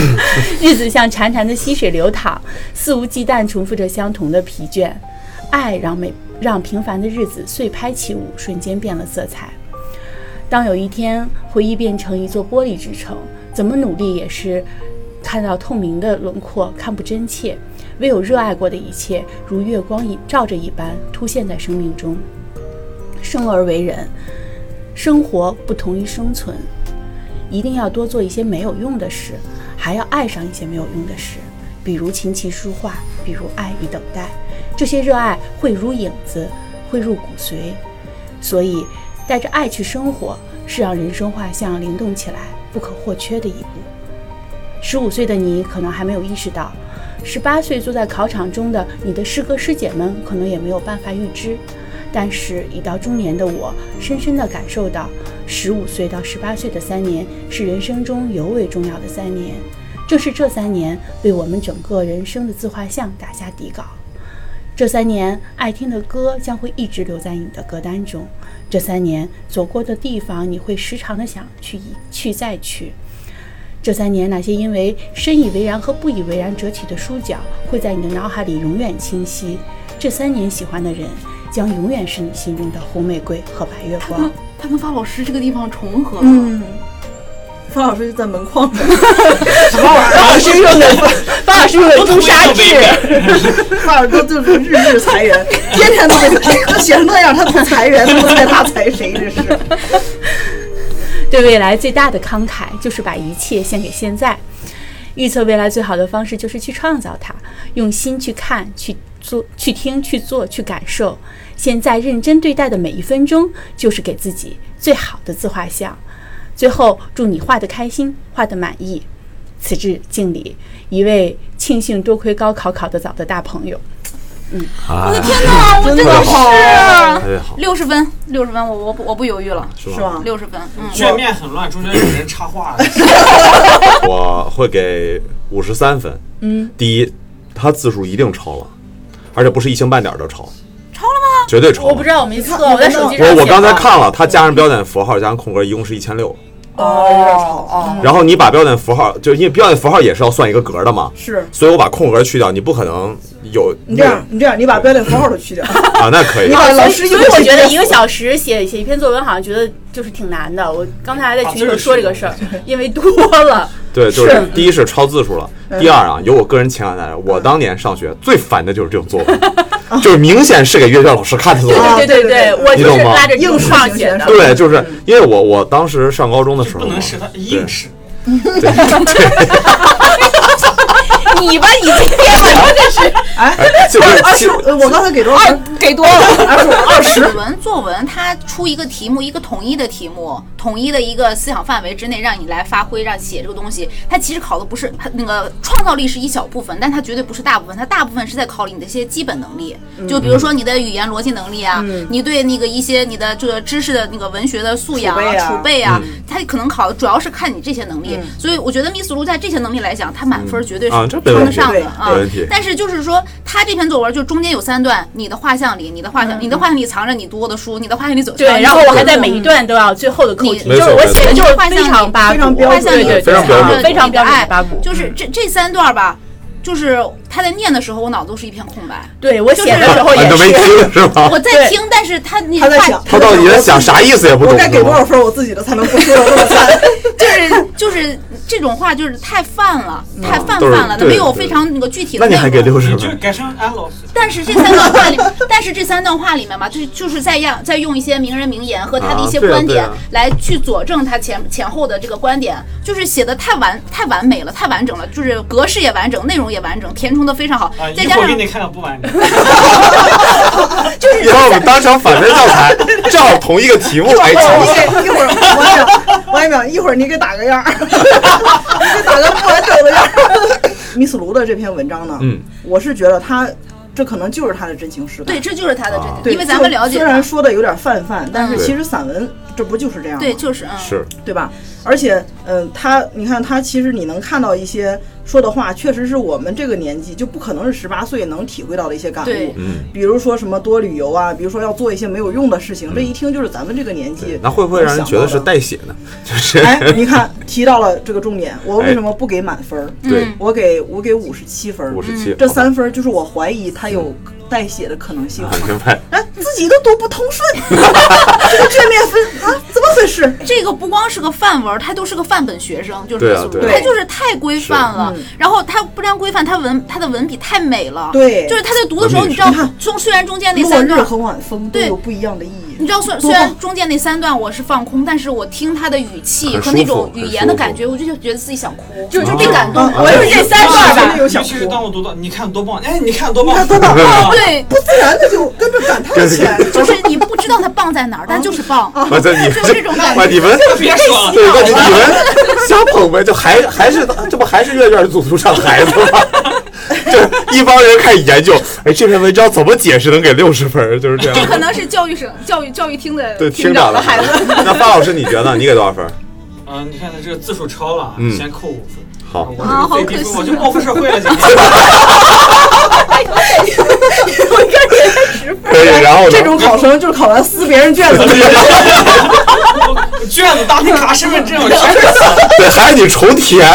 日子像潺潺的溪水流淌，肆无忌惮重复着相同的疲倦。爱让每让平凡的日子碎拍起舞，瞬间变了色彩。当有一天回忆变成一座玻璃之城，怎么努力也是看到透明的轮廓，看不真切。唯有热爱过的一切，如月光一照着一般，突现在生命中。生而为人，生活不同于生存。一定要多做一些没有用的事，还要爱上一些没有用的事，比如琴棋书画，比如爱与等待。这些热爱会如影子，会入骨髓。所以，带着爱去生活，是让人生画像灵动起来不可或缺的一步。十五岁的你可能还没有意识到，十八岁坐在考场中的你的师哥师姐们可能也没有办法预知。但是，已到中年的我，深深地感受到，十五岁到十八岁的三年是人生中尤为重要的三年。正是这三年，为我们整个人生的自画像打下底稿。这三年，爱听的歌将会一直留在你的歌单中。这三年，走过的地方，你会时常的想去一去再去。这三年，那些因为深以为然和不以为然折起的书角，会在你的脑海里永远清晰。这三年喜欢的人，将永远是你心中的红玫瑰和白月光。他跟发老师这个地方重合了。嗯，方老师就在门框上，什么玩意儿方老师用的，方老师用的朱砂痣。方老师就是日日裁员，天天都被裁，都写成那样，他不裁员，他不裁他裁谁？这是。对未来最大的慷慨，就是把一切献给现在。预测未来最好的方式，就是去创造它，用心去看、去做、去听、去做、去感受。现在认真对待的每一分钟，就是给自己最好的自画像。最后，祝你画得开心，画得满意。此致敬礼，一位庆幸多亏高考考得早的大朋友。我我的天哪，我真的是六十分，六十分，我我不我不犹豫了，是是吧？六十分，嗯，卷面很乱，中间有人插话。我会给五十三分。嗯，第一，他字数一定超了，而且不是一星半点儿的超？绝对超。我不知道，我没测，我在手机上我我刚才看了，他加上标点符号加上空格，一共是一千六。哦，有点吵，哦，然后你把标点符号，就因为标点符号也是要算一个格的嘛，是所以我把空格去掉，你不可能有你这样，你这样，你把标点符号都去掉，啊，那可以你。把老师一所以我觉得一个小时写写一篇作文，好像觉得就是挺难的。我刚才还在群里说这个事儿，因为多了。对，就是是第一是超字数了，第二啊，有我个人情感在这。我当年上学最烦的就是这种作文，就是明显是给阅卷老师看的作啊文。对对对，我就是你懂吗拉着硬应试型选手创写的。对，就是因为我我当时上高中的时候嘛，不能是他硬是，你吧，你今天哎，哎，就是二十，呃我刚才给多少？给多了。二十，二十作。文作文它出一个题目，一个统一的题目，统一的一个思想范围之内，让你来发挥，让写这个东西。它其实考的不是它那个创造力是一小部分，但它绝对不是大部分。它大部分是在考你的一些基本能力，就比如说你的语言逻辑能力啊，你对那个一些你的这个知识的那个文学的素养储备啊储备啊，它可能考的主要是看你这些能力。所以我觉得密斯卢在这些能力来讲，他满分绝对是称得上的啊题。但是就是说，他这篇作文就中间有三段，你的画像里，你的画像，你的画像里藏着你读过的书，你的画像里走。对，然后我还在每一段都要最后的扣题，你就是我写的就是非常八股，非常标准非常标准非常标准八股。就是这这三段吧，就是他在念的时候，我脑子都是一片空白。对我写的时候也啊你都没是。听是吗？我在听，但是他那画他在想他到底在想啥意思也不我懂。是吗该给多少分我自己的才能不输的这么惨？就是就是这种话就是太泛了，太泛泛了，对没有非常那个具体的那你还给内容。六十分？就改成安老师。但是这三段话里，但是这三段话里面嘛，就是就是在让在用一些名人名言和他的一些观点来去佐证他前前后的这个观点，就是写的太完太完美了，太完整了，就是格式也完整，内容也完整，填充的非常好啊，，再加上一会儿给你看看不完整。以后我们当成反面教材，正好同一个题目，哎，一瞧会儿一会儿，王一淼，王一淼，一会儿你给打个样儿，你给打个不完整的样儿。密斯卢的这篇文章呢，嗯，我是觉得他这可能就是他的真情实感。对，这就是他的真啊对，因为咱们了解虽然，说的有点泛泛，但是嗯其实散文这不就是这样吗？对，就是啊，是对吧？而且，嗯、他你看他其实你能看到一些说的话，确实是我们这个年纪就不可能是十八岁能体会到的一些感悟。嗯，比如说什么多旅游啊，比如说要做一些没有用的事情，这一听就是咱们这个年纪。那会不会让人觉得是代写呢？就是哎，你看提到了这个重点，我为什么不给满分儿？对嗯我给我给五十七分儿，五十七，这三分就是我怀疑他有代写的可能性。很明白。哎，自己都读不通顺，这个卷面分啊，怎么回事？这个不光是个范文，他都是个范本学生，就是他就是太规范了。嗯。然后他不但规范，他文他的文笔太美了。对。就是他在读的时候，你知道你看，中虽然中间那三段，和晚风都对。有不一样的意义。你知道虽多虽然中间那三段我是放空，但是我听他的语气和那种语言的感觉，我就觉得自己想哭，就就被感动。我就是这三段吧，其是，当我读到，你看多棒，哎，你看多棒，看多棒。啊对，不自然的就跟着感叹起来。就是你不知道他棒在哪儿，但就是棒，我这你 就是这种 感觉。哇你们别说了，对，那你你们瞎捧呗，就还还是这不还是阅卷组组上孩子吗？就是一帮人开始研究，哎，这篇文章怎么解释能给六十分？就是这样。这可能是教育省教育教育厅的对，厅厅长的孩子。那范老师，你觉得你给多少分？嗯，你看他这个字数超了，嗯先扣五分。好我啊好可惜我就报复社会了，今天。可以，然后呢？这种考生就是考完撕别人卷子，卷子、答题卡、身份证，我全是撕。对，还得你重填。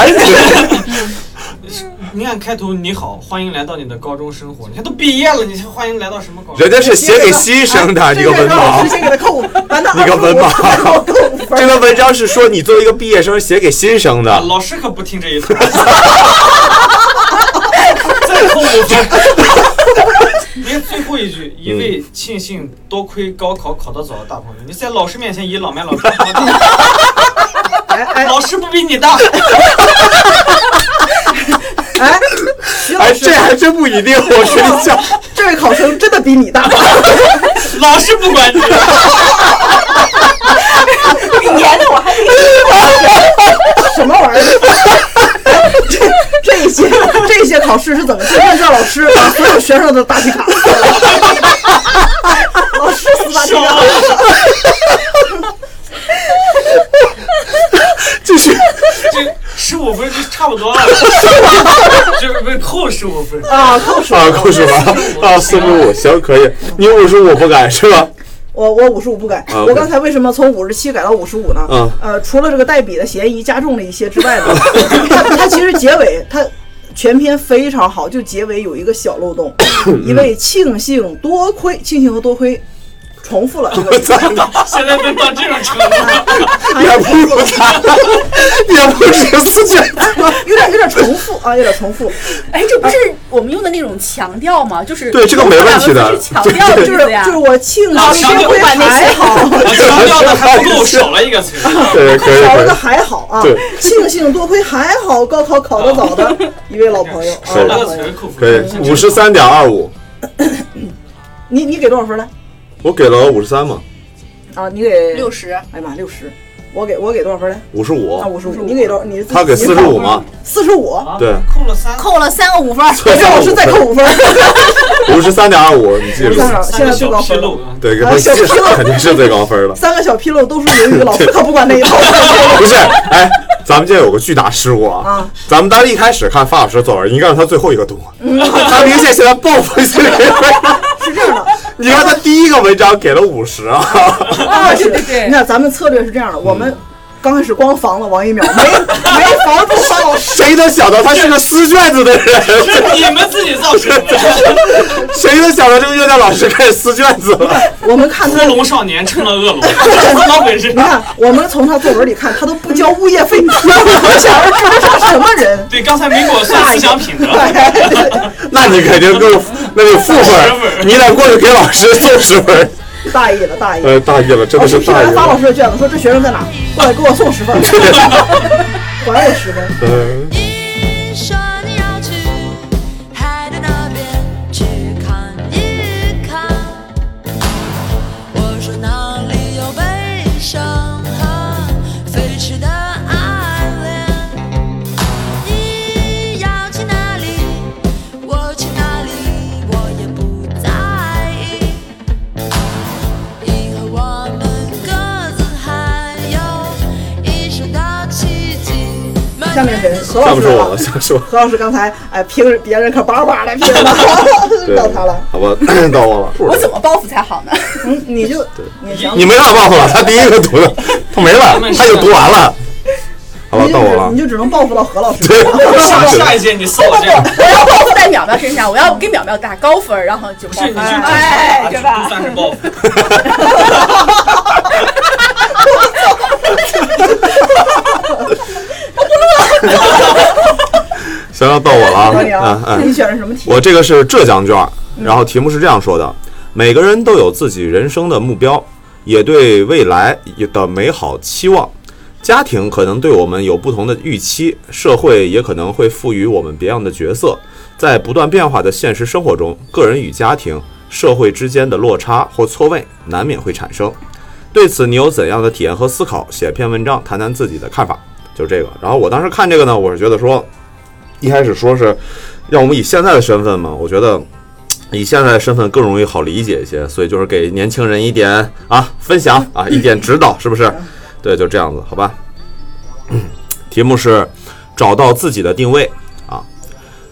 你看开头你好，欢迎来到你的高中生活。你看都毕业了，你还欢迎来到什么高中？人家是写给新生的，你个文盲直。接给他扣五，完了，你个文盲这个文章是说你作为一个毕业生写给新生啊的，老师可不听这一套。再扣五分。您最后一句，一位庆幸多亏高考考得早的大朋友，你在老师面前倚老卖老，老师不比你大，哎，徐老哎，师这，还真不一定。我跟你讲，这位考生真的比你大，老师不管你。你粘的我还什么玩意儿？这这些这些考试是怎么经常叫老师把所有学生的答题卡？老师死答题卡。继续。这十五分就差不多了，就是被扣十五分。啊，扣十啊，扣十五，啊，四十五，行，可以。你五十五不改是吧？我我五十五不改，啊我刚才为什么从五十七改到五十五呢？嗯呃，除了这个代笔的嫌疑加重了一些之外呢，它它其实结尾它全篇非常好，就结尾有一个小漏洞，一位庆幸多亏，庆幸和多亏重复了。这个现在都到这种程度了，也不如他，也不是四卷。有点有点重复啊，有点重复，哎，这不是我们用的那种强调吗？就是对这个没问题的。是强调的就是就是我庆啊幸多亏还好。我强调的还不够，少了一个词。对，可以，少了个。还好啊，庆幸多亏还好，高考考得早的一位老朋友。少了个词，可以，五十三点二五，你你给多少分呢？我给了五十三嘛，啊，你给六，十，哎呀妈，六十，我给我给多少分呢？五十五啊，，五十五，你给多少？你他给四十五吗？四十五，啊对扣了三，扣了三个五分。给老师再扣五分。五十三点二五，你记住。三现在最三个小高分。对，给啊他记小纰漏肯定是最高分了。三个小纰漏都是由于老师可不管那一套。不是，哎，咱们这有个巨大失误啊！啊咱们当时一开始看范老师的作文，应该让他最后一个读，他明显现在报复心理。是这样的，你看他第一个文章给了五十啊，啊，对对对。你看咱们策略是这样的，我们刚开始光防了王一淼，没没防住方老师。谁能想到他是个撕卷子的人？是你们自己造成的。谁能想到这个乐教老师开始撕卷子了？我们看他乌龙少年成了恶龙，怎么回事你？看，我们从他作文里看，他都不交物业费，我想他是什么人？对，刚才没给我算思想品德。那你肯定够，那就负分，你得过去给老师送十分儿。大意了，大意了。呃，大意了，真的是大意批完发老。师的卷子，说这学生在哪？过来给我送十分，还 我十分。嗯，下面给？何老师我了，是。何老师刚才哎评别人可叭叭的评了，到他了。好吧，到我了。我怎么报复才好呢？嗯，你就你想你没法报复了，他第一个读的，他没了，他就读完了。好吧，你到我了就你。就只能报复到何老师。对，下下一届你扫我这个，我要报复在淼淼身上，我要给淼淼打高分，然后就不是你就哎，对吧就？算是报复。行了，到我了嗯，嗯你选的什么题？我这个是浙江卷儿，然后题目是这样说的：每个人都有自己人生的目标，也对未来的美好期望。家庭可能对我们有不同的预期，社会也可能会赋予我们别样的角色。在不断变化的现实生活中，个人与家庭、社会之间的落差或错位难免会产生。对此，你有怎样的体验和思考？写篇文章，谈谈自己的看法，就这个。然后我当时看这个呢，我是觉得说，一开始说是让我们以现在的身份嘛，我觉得以现在的身份更容易好理解一些，所以就是给年轻人一点啊分享啊，一点指导，是不是？对，就这样子，好吧。题目是找到自己的定位啊。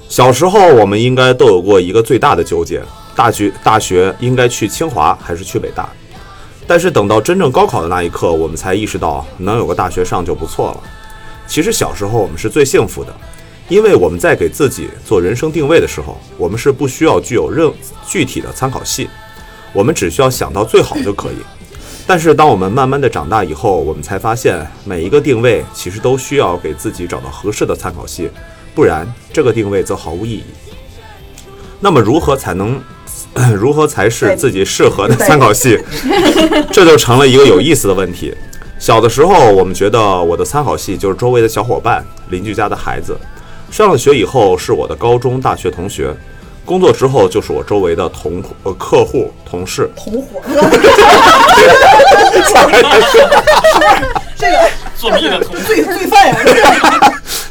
小时候我们应该都有过一个最大的纠结：大学大学应该去清华还是去北大？但是等到真正高考的那一刻，我们才意识到能有个大学上就不错了。其实小时候我们是最幸福的，因为我们在给自己做人生定位的时候，我们是不需要具有任具体的参考系，我们只需要想到最好就可以。但是当我们慢慢的长大以后，我们才发现每一个定位其实都需要给自己找到合适的参考系，不然这个定位则毫无意义。那么如何才能，如何才是自己适合的参考系？这就成了一个有意思的问题。小的时候，我们觉得我的参考系就是周围的小伙伴、邻居家的孩子；上了学以后，是我的高中、大学同学；工作之后，就是我周围的同呃客户、同事。同伙，这个作弊的同罪罪犯呀！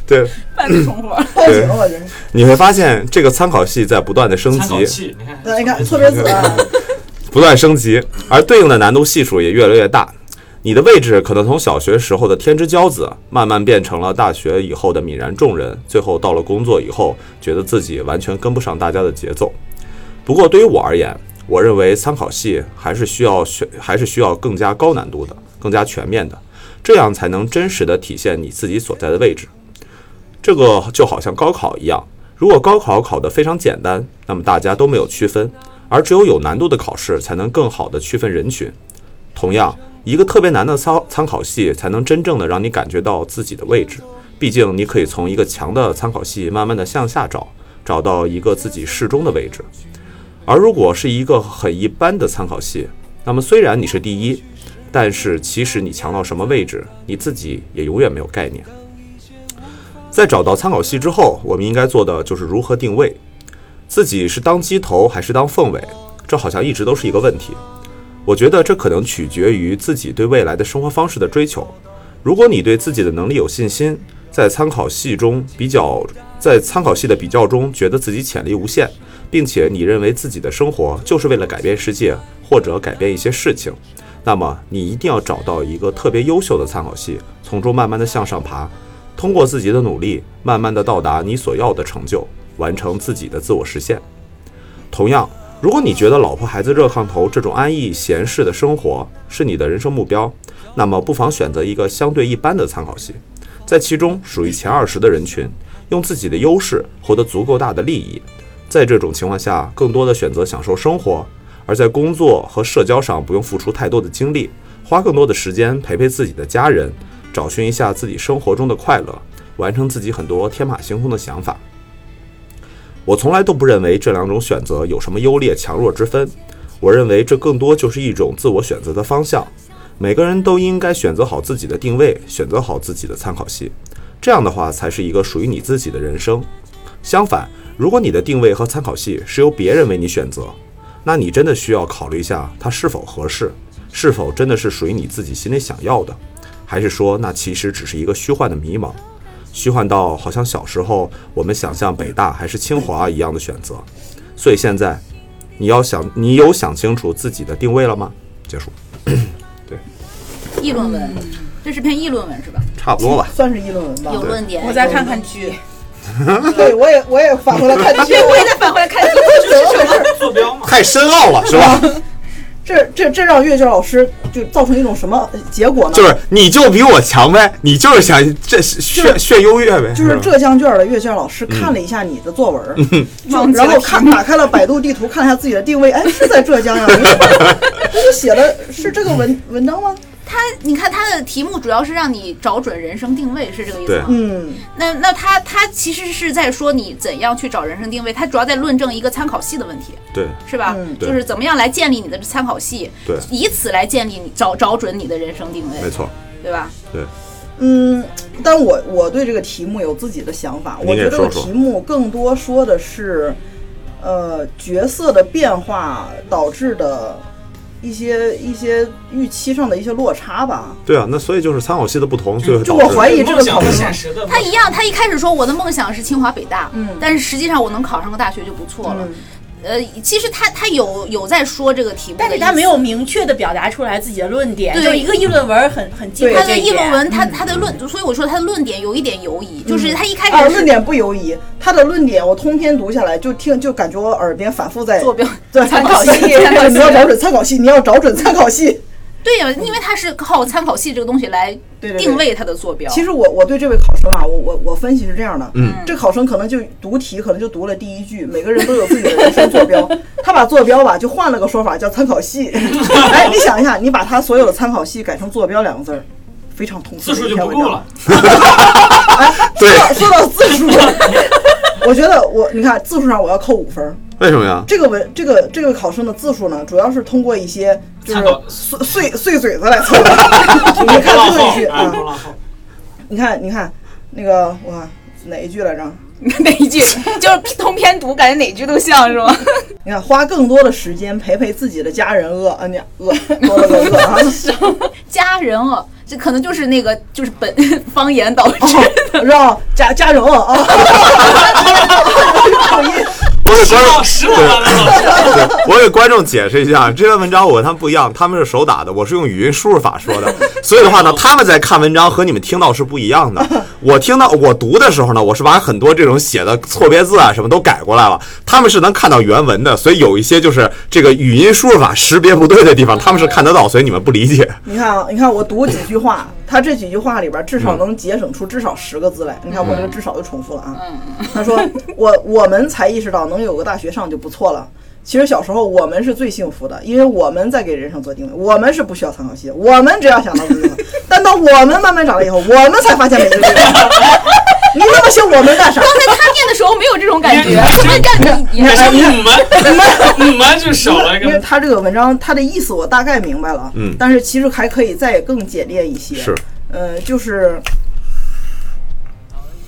对，犯罪同伙，报警了，真是。你会发现这个参考系在不断的升级，参考，你看，你看错别字啊，不断升级，而对应的难度系数也越来越大。你的位置可能从小学时候的天之骄子，慢慢变成了大学以后的泯然众人，最后到了工作以后，觉得自己完全跟不上大家的节奏。不过对于我而言，我认为参考系还是需要选，还是需要更加高难度的、更加全面的，这样才能真实的体现你自己所在的位置。这个就好像高考一样，如果高考考得非常简单，那么大家都没有区分，而只有有难度的考试才能更好的区分人群。同样，一个特别难的参参考系才能真正的让你感觉到自己的位置。毕竟，你可以从一个强的参考系慢慢的向下找，找到一个自己适中的位置。而如果是一个很一般的参考系，那么虽然你是第一，但是其实你强到什么位置，你自己也永远没有概念。在找到参考系之后，我们应该做的就是如何定位，自己是当鸡头还是当凤尾，这好像一直都是一个问题。我觉得这可能取决于自己对未来的生活方式的追求。如果你对自己的能力有信心，在参考系中比较，在参考系的比较中，觉得自己潜力无限，并且你认为自己的生活就是为了改变世界或者改变一些事情，那么你一定要找到一个特别优秀的参考系，从中慢慢的向上爬，通过自己的努力，慢慢的到达你所要的成就，完成自己的自我实现。同样，如果你觉得老婆孩子热炕头这种安逸闲适的生活是你的人生目标，那么不妨选择一个相对一般的参考系，在其中属于前二十的人群，用自己的优势获得足够大的利益。在这种情况下，更多的选择享受生活，而在工作和社交上不用付出太多的精力，花更多的时间陪陪自己的家人，找寻一下自己生活中的快乐，完成自己很多天马行空的想法。我从来都不认为这两种选择有什么优劣强弱之分，我认为这更多就是一种自我选择的方向。每个人都应该选择好自己的定位，选择好自己的参考系，这样的话才是一个属于你自己的人生。相反，如果你的定位和参考系是由别人为你选择，那你真的需要考虑一下它是否合适，是否真的是属于你自己心里想要的，还是说那其实只是一个虚幻的迷茫，虚幻到好像小时候我们想象北大还是清华一样的选择。所以现在，你要想，你有想清楚自己的定位了吗？结束，对议论文，这是篇议论文是吧？差不多吧。算是议论文吧。有论点。我再看看剧，对，我也我也返回来看剧，我也再返回来看题。坐标吗，太深奥了，是吧？这这这让阅卷老师就造成一种什么结果呢？就是你就比我强呗，你就是想这是炫炫优越呗，就是浙江卷的阅卷老师看了一下你的作文，嗯然后看打开了百度地图，看了一下自己的定位，哎，是在浙江呀，你这就写的是这个文文章吗？他，你看他的题目主要是让你找准人生定位，是这个意思对吗？嗯，那那他他其实是在说你怎样去找人生定位，他主要在论证一个参考系的问题，对是吧？嗯对就是怎么样来建立你的参考系，对以此来建立你找找准你的人生定位，没错，对吧？对，嗯，但我我对这个题目有自己的想法。您我觉得这个题目更多说的是，呃，角色的变化导致的一些一些预期上的一些落差吧。对啊，那所以就是参考系的不同，最后就我怀疑这个考生现实的他一样，他一开始说我的梦想是清华北大，嗯但是实际上我能考上个大学就不错了。嗯呃，其实他他有有在说这个题目但是他没有明确的表达出来自己的论点，对。就是一个议论文很很精对他的议论文，他他的论，所以我说他的论点有一点犹疑，就是他一开啊，始的论点不犹疑，他的论点我通篇读下来就听就感觉我耳边反复在坐标对 参考系，你要找准参考系，你要找准参考系。对呀、因为他是靠参考系这个东西来定位他的坐标。其实我我对这位考生啊，我我我分析是这样的，嗯，这考生可能就读题，可能就读了第一句，每个人都有自己的人生坐标，他把坐标吧就换了个说法叫参考系。哎，你想一下，你把他所有的参考系改成坐标两个字儿，非常通俗字数的一篇文章就不够了。对说到说到字数，我觉得我你看字数上我要扣五分儿。为什么呀？这个文这个这个考生的字数呢，主要是通过一些就是碎碎碎嘴子来测的。你看波浪号最后一句，哎，啊，你看你看那个我看哪一句来着？哪一句就是通篇读，感觉哪句都像是吗？你看，花更多的时间陪陪自己的家人，饿啊你饿多了个饿啊，家人饿，这可能就是那个就是本方言导致。让加加油啊！口音我给观众我给观众解释一下，这篇文章我跟他们不一样，他们是手打的，我是用语音输入法说的，所以的话呢，他们在看文章和你们听到是不一样的。我听到我读的时候呢，我是把很多这种写的错别字啊什么都改过来了，他们是能看到原文的，所以有一些就是这个语音输入法识别不对的地方，他们是看得到，所以你们不理解。你看啊，你看我读几句话，他这几句话里边至少能节省出至少十个字来。你看我这个至少就重复了啊。他说我我们才意识到能有个大学上就不错了。其实小时候我们是最幸福的，因为我们在给人生做定位，我们是不需要参考系的，我们只要想到自己。但到我们慢慢长大以后，我们才发现每个地方。你那么想我们干啥？刚才他念的时候没有这种感觉，他让你你像你们你们就少了一个。因为他这个文章他的意思我大概明白了，嗯但是其实还可以再更简练一些。是，呃，就是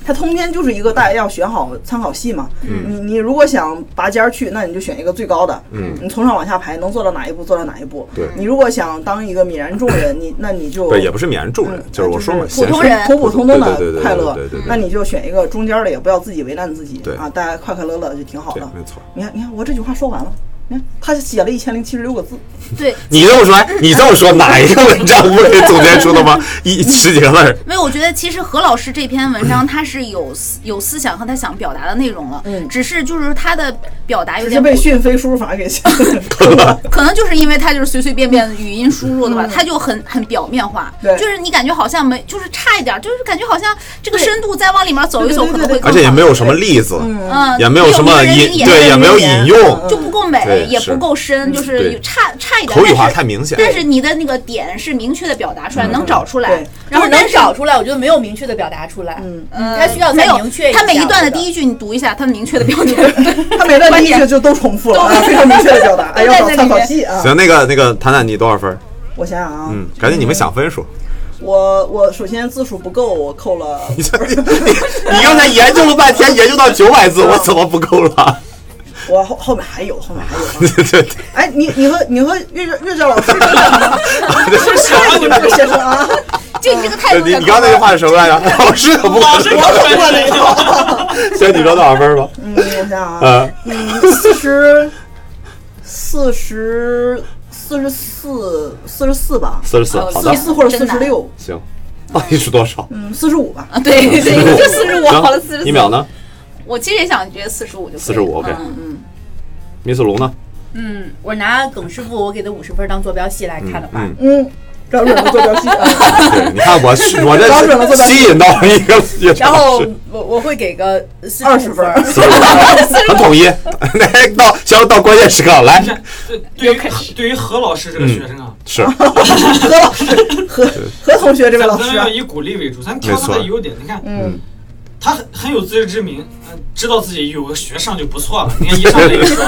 它通篇就是一个大家要选好参考系嘛。嗯你你如果想拔尖儿去，那你就选一个最高的。嗯你从上往下排，能做到哪一步做到哪一步。对你如果想当一个泯然众人，你那你就对也不是泯然众人嗯，就是我说嘛，普通人普普通通的快乐对对对对，那你就选一个中间的，也不要自己为难自己对啊，大家快快乐乐就挺好的。没错。你看，你看，我这句话说完了，你看他写了一千零七十六个字，对，你这么说，哎你这么说，哪一个文章不是总结出的吗？一十几个字儿，没有，我觉得其实何老师这篇文章他是有思有思想和他想表达的内容了，嗯。只是就是他的表达有点被讯飞输入法给吓了 可能就是因为他就是随随便便语音输入的吧，他就很很表面化，嗯对。就是你感觉好像没，就是差一点，就是感觉好像这个深度再往里面走一走对对对可能会更好而且也没有什么例子，嗯，也没有什么引，引对，也没有引用，就不够美对，也不够深，就是有差差一点，口语化但是太明显。但是你的那个点是明确的表达出来，能找出来然后能找出来，我觉得没有明确的表达出来。嗯，嗯他需要再明确一他每一段的第一句你读一下，他明确的表达。他每段第一句就都重复了啊，非常明确的表达，哎，要找参考系啊。行，那个那个，谈谈你多少分？我想想啊，嗯，赶紧你们想分数。我我首先字数不够，我扣了你你你刚才研究了半天，研究到九百字，我怎么不够了？我后后面还有，后面还有 啊。对对对，哎，你你和你和岳岳岳教老师这个想让你们这先生啊，就你这个态度你你刚才那句话是什么来着？老师可不老师可可不能行，你说多少分吧？嗯，我想想啊，嗯，嗯，四十四十四十四四十四吧，四十四，好的四十，四或者四十六，行。到底是多少？嗯，四十五吧。啊，对对，就四十五好了，四十行，一秒呢？我其实也想觉得四十五就可以了45 OK 嗯米斯龙呢？嗯，我拿耿师傅我给的五十分当坐标系来看的话，嗯，嗯，标准的坐标系啊。对，你看我我这坐标系吸引到一个，然后我我会给个四20十分。分。很统一。来到行，到关键时刻，来，对对于对于何老师这个学生啊，是。何老师，何何同学这位老师啊。咱们要，以鼓励为主，咱挑他的优点。你看，嗯，他很很有自知之明，呃知道自己有个学上就不错了。你看一上来就说，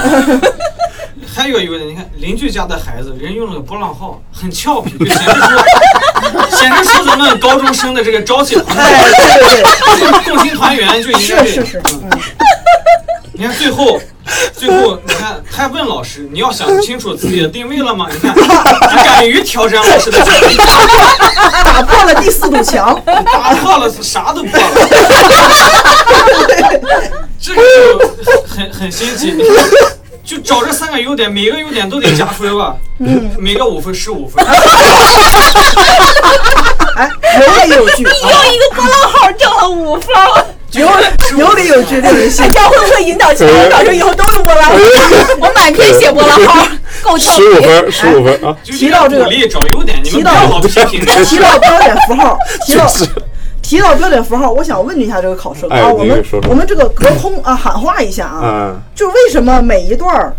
还有一个你看邻居家的孩子人用了个波浪号，很俏皮，就显示出显示出咱们高中生的这个朝气蓬 哎，勃，对对对，共青团员就应该。是是是，嗯，你看最后，最后你看他还问老师，你要想清楚自己的定位了吗？你看，他敢于挑战老师的权利，打破了第四堵墙。打破了，啥都破了。这个就很很新奇，你看，就找这三个优点，每个优点都得加分吧？嗯，每个五分，十五分。哎，有理有用一个波浪号掉了五分，有有理有据，令人信服。这样会不会引导其他人考生以后都用波浪号？我满篇写波浪号，够俏皮。十五分，十五分啊！提到这个找优点，你们不要老批评。提到 标点符号，提到提到标点符号，我想问一下这个考生哎啊，我们我们这个隔空啊喊话一下啊，嗯就是为什么每一段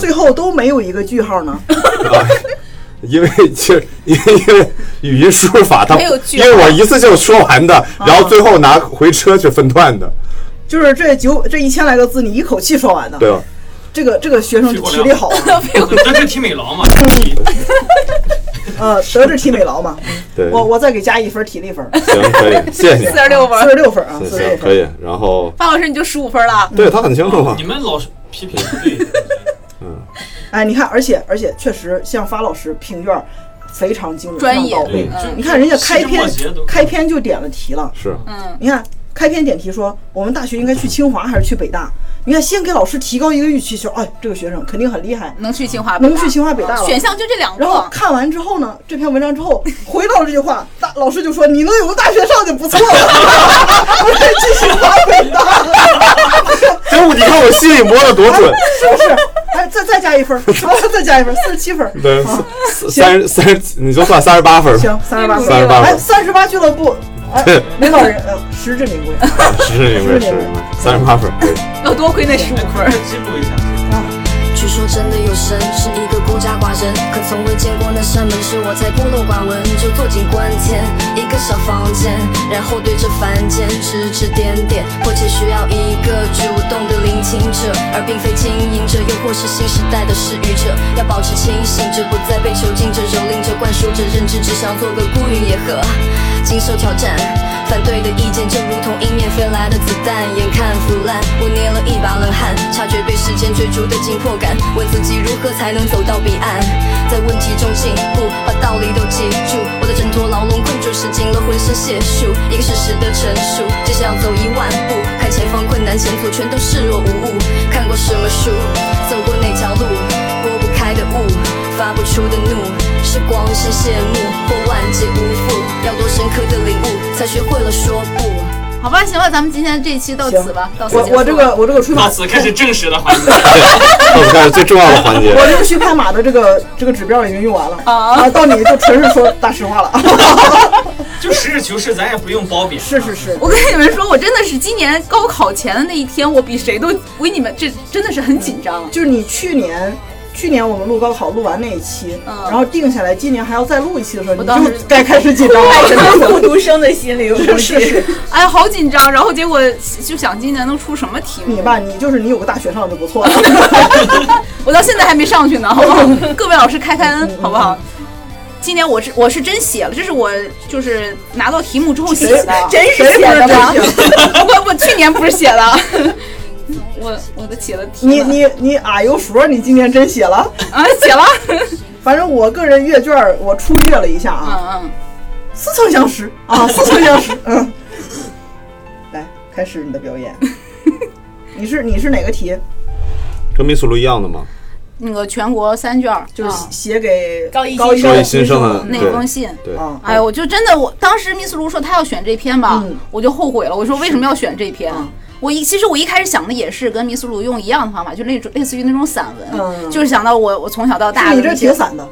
最后都没有一个句号呢？啊，因为就因为因为语音输入法它没有句因为我一次性说完的，然后最后拿回车去分段的，就是这九这一千来个字，你一口气说完的。对吧？这个这个学生体力好啊，德智体美劳嘛，呃，德智体美劳嘛。对，我我再给加一分体力分，行可以，谢谢你，四十六分四，十六分啊，行四十六分可以。，然后范老师你就十五分了。对他很清楚嘛你，们老是批评对。哎，你看，而且而且确实像发老师评卷儿，非常精准，专业非常到位对。你看人家开篇开篇就点了题了，是嗯，你看开篇点题说我们大学应该去清华还是去北大？你看先给老师提高一个预期，说哎这个学生肯定很厉害，能去清华，北大能去清华北大了。选项就这两然后。看完之后呢，这篇文章之后回到这句话，大老师就说你能有个大学上就不错了，不是去清华北大，结果你看我心里摸的多准，是不是？哎，再再加一分，再加一分，四十七分。对，啊四三三十，你就算三十八分吧，行，三十八分，38哎，分三十八俱乐部，哎对，领导人，呃，实至名归。实至名归，实至名归，三十八分，对。要多亏那十五分儿。记录一下。据说真的有神，是一个孤家寡人，可从未见过那扇门，是我在孤陋寡闻，就坐进关天一个小房间，然后对着凡间指指点点，迫切需要一个主动的聆听者，而并非经营者，又或是新时代的施予者。要保持清醒着，不再被囚禁着、蹂躏着、灌输着认知，只想做个孤云野鹤，经受挑战。反对的意见就如同迎面飞来的子弹，眼看腐烂，我捏了一把冷汗，察觉被时间追逐的紧迫感，问自己如何才能走到彼岸，在问题中进步，把道理都记住。我在挣脱牢笼困住，使尽了浑身解数，一个事实的陈述，接下要走一万步，看前方困难险阻全都视若无物，看过什么书，走过哪条路，拨不开的雾，发不出的怒，是光是羡慕或万劫不复，要多深刻的领悟，才学会了说不。好吧，行吧，咱们今天这一期到此吧，到此我结束我这个我这个吹马到，此开始正式的环节。到此开始最重要的环节我，这个虚拍马的这个这个指标已经用完了啊啊，到你就纯是说大实话了。就实事求是，咱也不用褒贬。是是是，我跟你们说，我真的是今年高考前的那一天，我比谁都，我给你们这真的是很紧张。就是你去年。去年我们录高考录完那一期，嗯然后定下来，今年还要再录一期的时候，你我当时就该开始紧张了。复读 生的心理，我是是，哎呀，好紧张。然后结果就想今年能出什么题目？你吧，你就是你有个大学上就不错了。我到现在还没上去呢，好不好？各位老师开开恩，好不好？今年我是我是真写了，这是我就是拿到题目之后写的，真是写的吗？我我去年不是写的，我我的写了题你你你啊有数，你今年真写了。啊写了，反正我个人阅卷儿我初阅了一下嗯啊，嗯嗯，似曾相识啊，似曾相识。嗯，来开始你的表演。你是你是哪个题？跟密斯卢一样的吗？那个全国三卷儿就是啊写给高一高新生新新生的那对封信。对，啊，哎呦，我就真的，我当时密斯卢说他要选这篇吧，嗯我就后悔了。我说为什么要选这篇？嗯我一其实我一开始想的也是跟米苏鲁用一样的方法，就那种类似于那种散文，嗯就是想到我我从小到大的你这挺散的。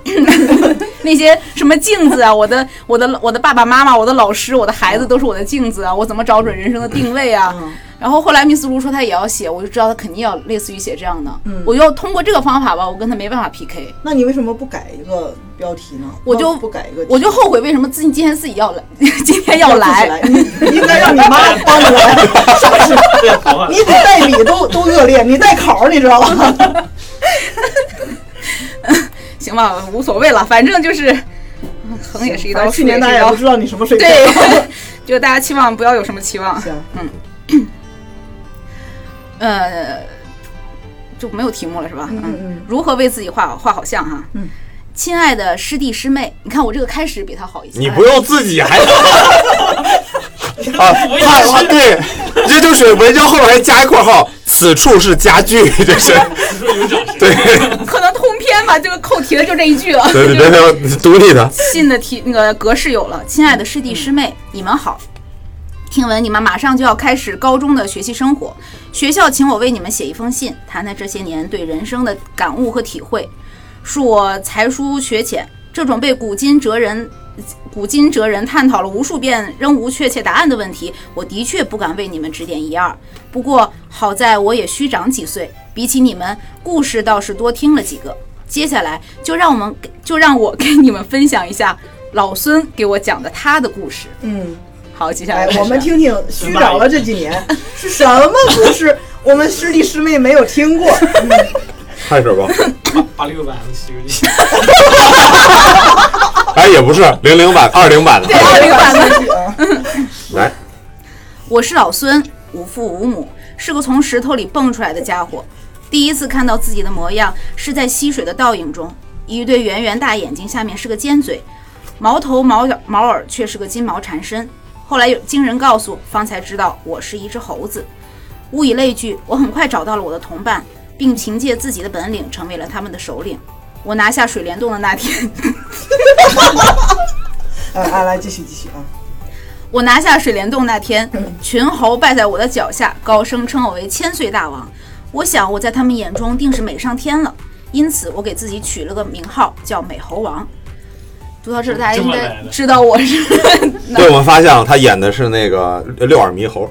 那些什么镜子啊，我的我的我的爸爸妈妈，我的老师，我的孩子都是我的镜子啊，我怎么找准人生的定位啊？嗯然后后来密斯卢说他也要写，我就知道他肯定要类似于写这样的，嗯。我就通过这个方法吧，我跟他没办法 PK，那你为什么不改一个标题呢？我就不改一个，我就后悔为什么自己今天自己要来，今天要来，应该让你妈帮你来，是不是？你比代理都都恶劣，你带考儿你知道吧？行吧，无所谓了，反正就是嗯横也是一刀，去年大家也不知道你什么水平。对，就大家期望不要有什么期望，行，呃，就没有题目了是吧？嗯嗯嗯如何为自己画画好像哈？嗯。亲爱的师弟师妹，你看我这个开始比他好一些。你不用自己还 啊，他啊对，这就是文章后面还加一括号，此处是家具，这是。对可能通篇吧，这个扣题的就这一句了。对对对，独立的，信的题那个格式有了，亲爱的师弟师妹，你们好。听闻你们马上就要开始高中的学习生活，学校请我为你们写一封信，谈谈这些年对人生的感悟和体会。恕我才疏学浅，这种被古今哲人、古今哲人探讨了无数遍仍无确切答案的问题，我的确不敢为你们指点一二。不过好在我也虚长几岁，比起你们，故事倒是多听了几个。接下来就让我们给就让我给你们分享一下老孙给我讲的他的故事。嗯，好，接下来我们听听虚长了这几年 是什么故事，我们师弟师妹没有听过。嗯 开始吧。八八六版的《西游记》，哎，也不是零零版、二零版的，二零版的。来，我是老孙，无父无母，是个从石头里蹦出来的家伙。第一次看到自己的模样，是在溪水的倒影中，一对圆圆大眼睛下面是个尖嘴，毛头毛脚毛耳却是个金毛缠身。后来有经人告诉，方才知道我是一只猴子。物以类聚，我很快找到了我的同伴，并凭借自己的本领成为了他们的首领。我拿下水帘洞的那天，哎 哎，来继续继续啊！我拿下水帘洞那天，群猴拜在我的脚下，高声称我为千岁大王。我想我在他们眼中定是美上天了，因此我给自己取了个名号叫美猴王。读到这儿，大家应该知道我是 对，我们发现了，他演的是那个六耳猕猴。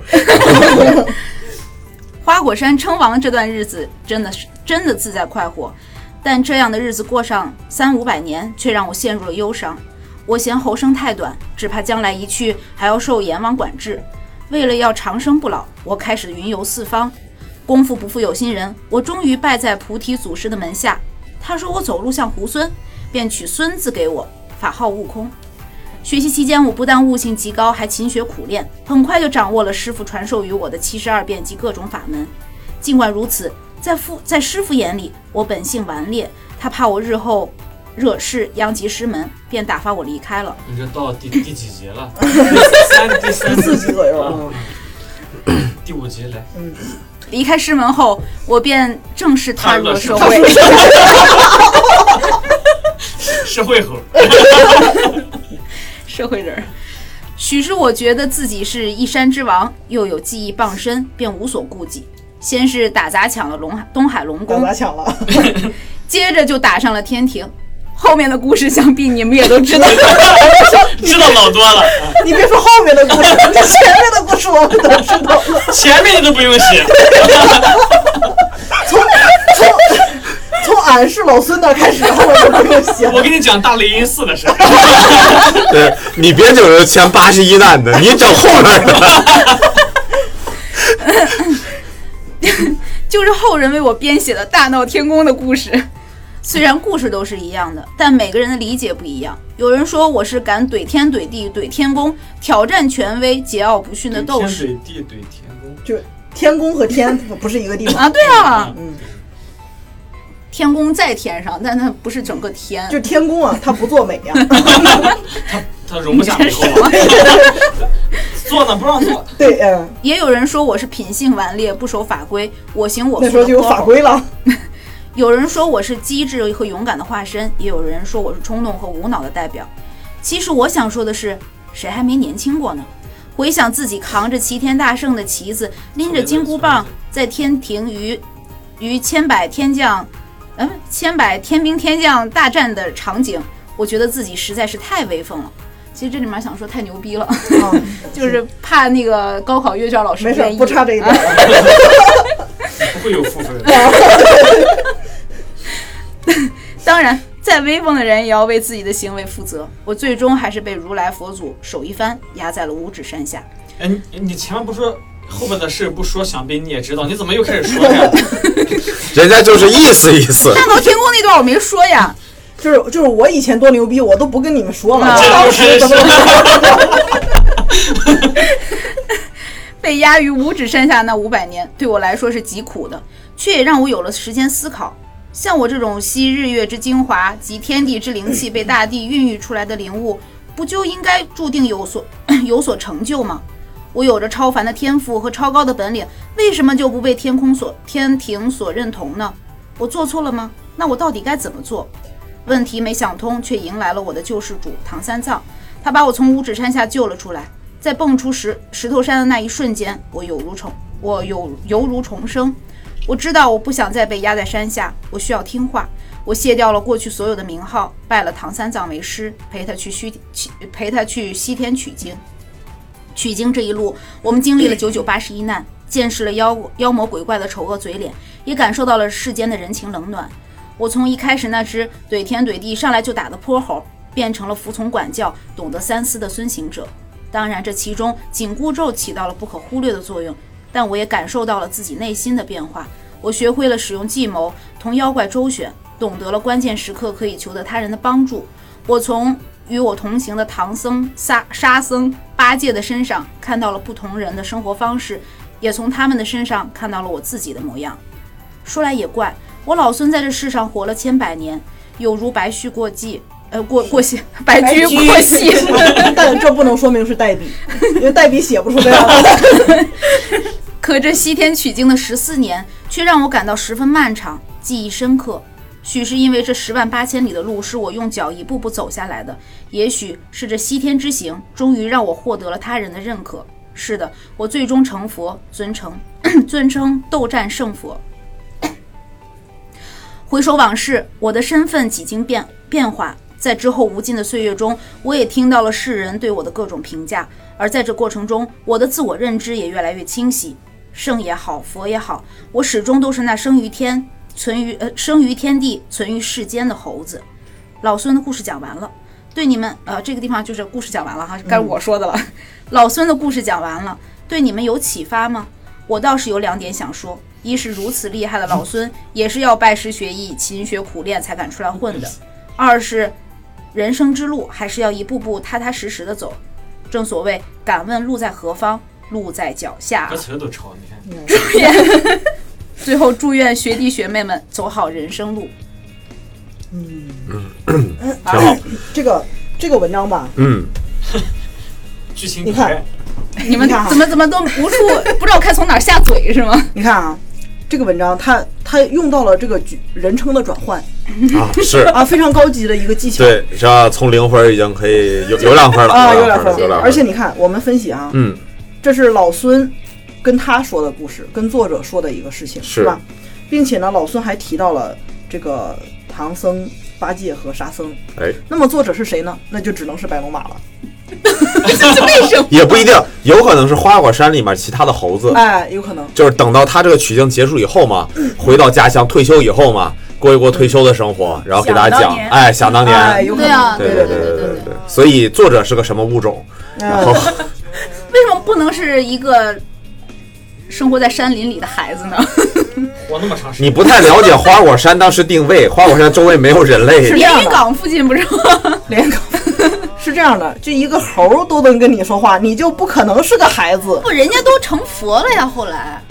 花果山称王这段日子真的是真的自在快活，但这样的日子过上三五百年，却让我陷入了忧伤。我嫌猴生太短，只怕将来一去还要受阎王管制。为了要长生不老，我开始云游四方。功夫不负有心人，我终于拜在菩提祖师的门下。他说我走路像猢狲，便取孙字给我，法号悟空。学习期间，我不但悟性极高，还勤学苦练，很快就掌握了师傅传授于我的七十二变及各种法门。尽管如此，在父在师傅眼里，我本性顽劣，他怕我日后惹事殃及师门，便打发我离开了。你这到第第几集了？第 三、第三、四集左右啊。第五集来。嗯离开师门后，我便正式踏入了社会。社会猴，社会人儿。许是我觉得自己是一山之王，又有技艺傍身，便无所顾忌。先是打砸抢了龙海东海龙宫打砸，抢了，接着就打上了天庭。后面的故事想必你们也都知道。知道老多了，你别说后面的故事，这前面的故事我们都知道了。前面你都不用写。从俺是老孙的开始，后我就不用写。我给你讲大雷音寺的事儿。对你别整这前八十一难的，你整后面的。就是后人为我编写的大闹天宫的故事。虽然故事都是一样的，但每个人的理解不一样。有人说我是敢怼天怼地怼天宫，挑战权威、桀骜不驯的斗天士怼地怼天宫，就天宫和天不是一个地方，啊！对啊，嗯，天宫在天上，但它不是整个天。就天宫啊，它不作美 呀、它容不下美猴王。做呢不让做，对，嗯，也有人说我是品性顽劣、不守法规、我行我素那时候就有。法规了。有人说我是机智和勇敢的化身，也有人说我是冲动和无脑的代表。其实我想说的是，谁还没年轻过呢？回想自己扛着齐天大圣的旗子，拎着金箍棒，在天庭与与千百天将，嗯，千百天兵天将大战的场景，我觉得自己实在是太威风了。其实这里面想说太牛逼了，啊，就是怕那个高考阅卷老师没事不差这一点。不会有负分。当然，再威风的人也要为自己的行为负责。我最终还是被如来佛祖手一翻，压在了五指山下。哎，你你前面不说后面的事不说，想必你也知道，你怎么又开始说呀？人家就是意思意思。大闹天宫那段我没说呀，就是就是我以前多牛逼，我都不跟你们说了。当时怎么 被压于五指山下那五百年，对我来说是极苦的，却也让我有了时间思考。像我这种吸日月之精华集天地之灵气被大地孕育出来的灵物，不就应该注定有所 有所成就吗？我有着超凡的天赋和超高的本领，为什么就不被天空所天庭所认同呢？我做错了吗？那我到底该怎么做？问题没想通，却迎来了我的救世主唐三藏。他把我从五指山下救了出来，在蹦出石石头山的那一瞬间，我有如重，我有犹如重生。我知道我不想再被压在山下，我需要听话。我卸掉了过去所有的名号，拜了唐三藏为师，陪他去西去陪他去西天取经。取经这一路，我们经历了九九八十一难，见识了妖妖魔鬼怪的丑恶嘴脸，也感受到了世间的人情冷暖。我从一开始那只怼天怼地、上来就打的泼猴，变成了服从管教、懂得三思的孙行者。当然，这其中紧箍咒起到了不可忽略的作用，但我也感受到了自己内心的变化。我学会了使用计谋，同妖怪周旋，懂得了关键时刻可以求得他人的帮助。我从与我同行的唐僧、沙沙僧、八戒的身上看到了不同人的生活方式，也从他们的身上看到了我自己的模样。说来也怪，我老孙在这世上活了千百年，有如白驹过隙，呃过过隙，白驹驹过隙。但这不能说明是代笔，因为代笔写不出这样的。可这西天取经的十四年，却让我感到十分漫长，记忆深刻。许是因为这十万八千里的路是我用脚一步步走下来的，也许是这西天之行终于让我获得了他人的认可。是的，我最终成佛，尊称 尊称斗战胜佛。回首往事，我的身份几经变变化，在之后无尽的岁月中，我也听到了世人对我的各种评价，而在这过程中，我的自我认知也越来越清晰。圣也好，佛也好，我始终都是那生于天、存于呃生于天地、存于世间的猴子。老孙的故事讲完了，对你们呃这个地方就是故事讲完了哈，该我说的了。老孙的故事讲完了，对你们有启发吗？我倒是有两点想说：一是如此厉害的老孙，也是要拜师学艺、勤学苦练才敢出来混的；二是人生之路还是要一步步踏踏实实的走。正所谓，敢问路在何方？路在脚下歌。词都抄，你看。最后，祝愿学弟学妹们走好人生路。挺好。这个这个文章吧，嗯，剧情你看你们怎么怎么都无处不知道该从哪儿下嘴是吗？你看啊，这个文章它它用到了这个句人称的转换啊是。啊，非常高级的一个技巧。对，是吧？从零分已经可以有有两分了啊，有两分了。而且你看，我们分析啊，嗯，这是老孙跟他说的故事跟作者说的一个事情是。吧？并且呢老孙还提到了这个唐僧八戒和沙僧。哎。那么作者是谁呢？那就只能是白龙马了。也不一定有可能是花果山里面其他的猴子。哎有可能。就是等到他这个取经结束以后嘛回到家乡退休以后嘛过一过退休的生活然后给大家讲哎想当年。对对对对对对所以作者是个什么物种？然后 为什么不能是一个生活在山林里的孩子呢？活那么长时间，你不太了解花果山当时定位，花果山周围没有人类是这，样连云港附近不是吗？连云港 是这样的，就一个猴儿都能跟你说话，你就不可能是个孩子不，人家都成佛了呀，后来。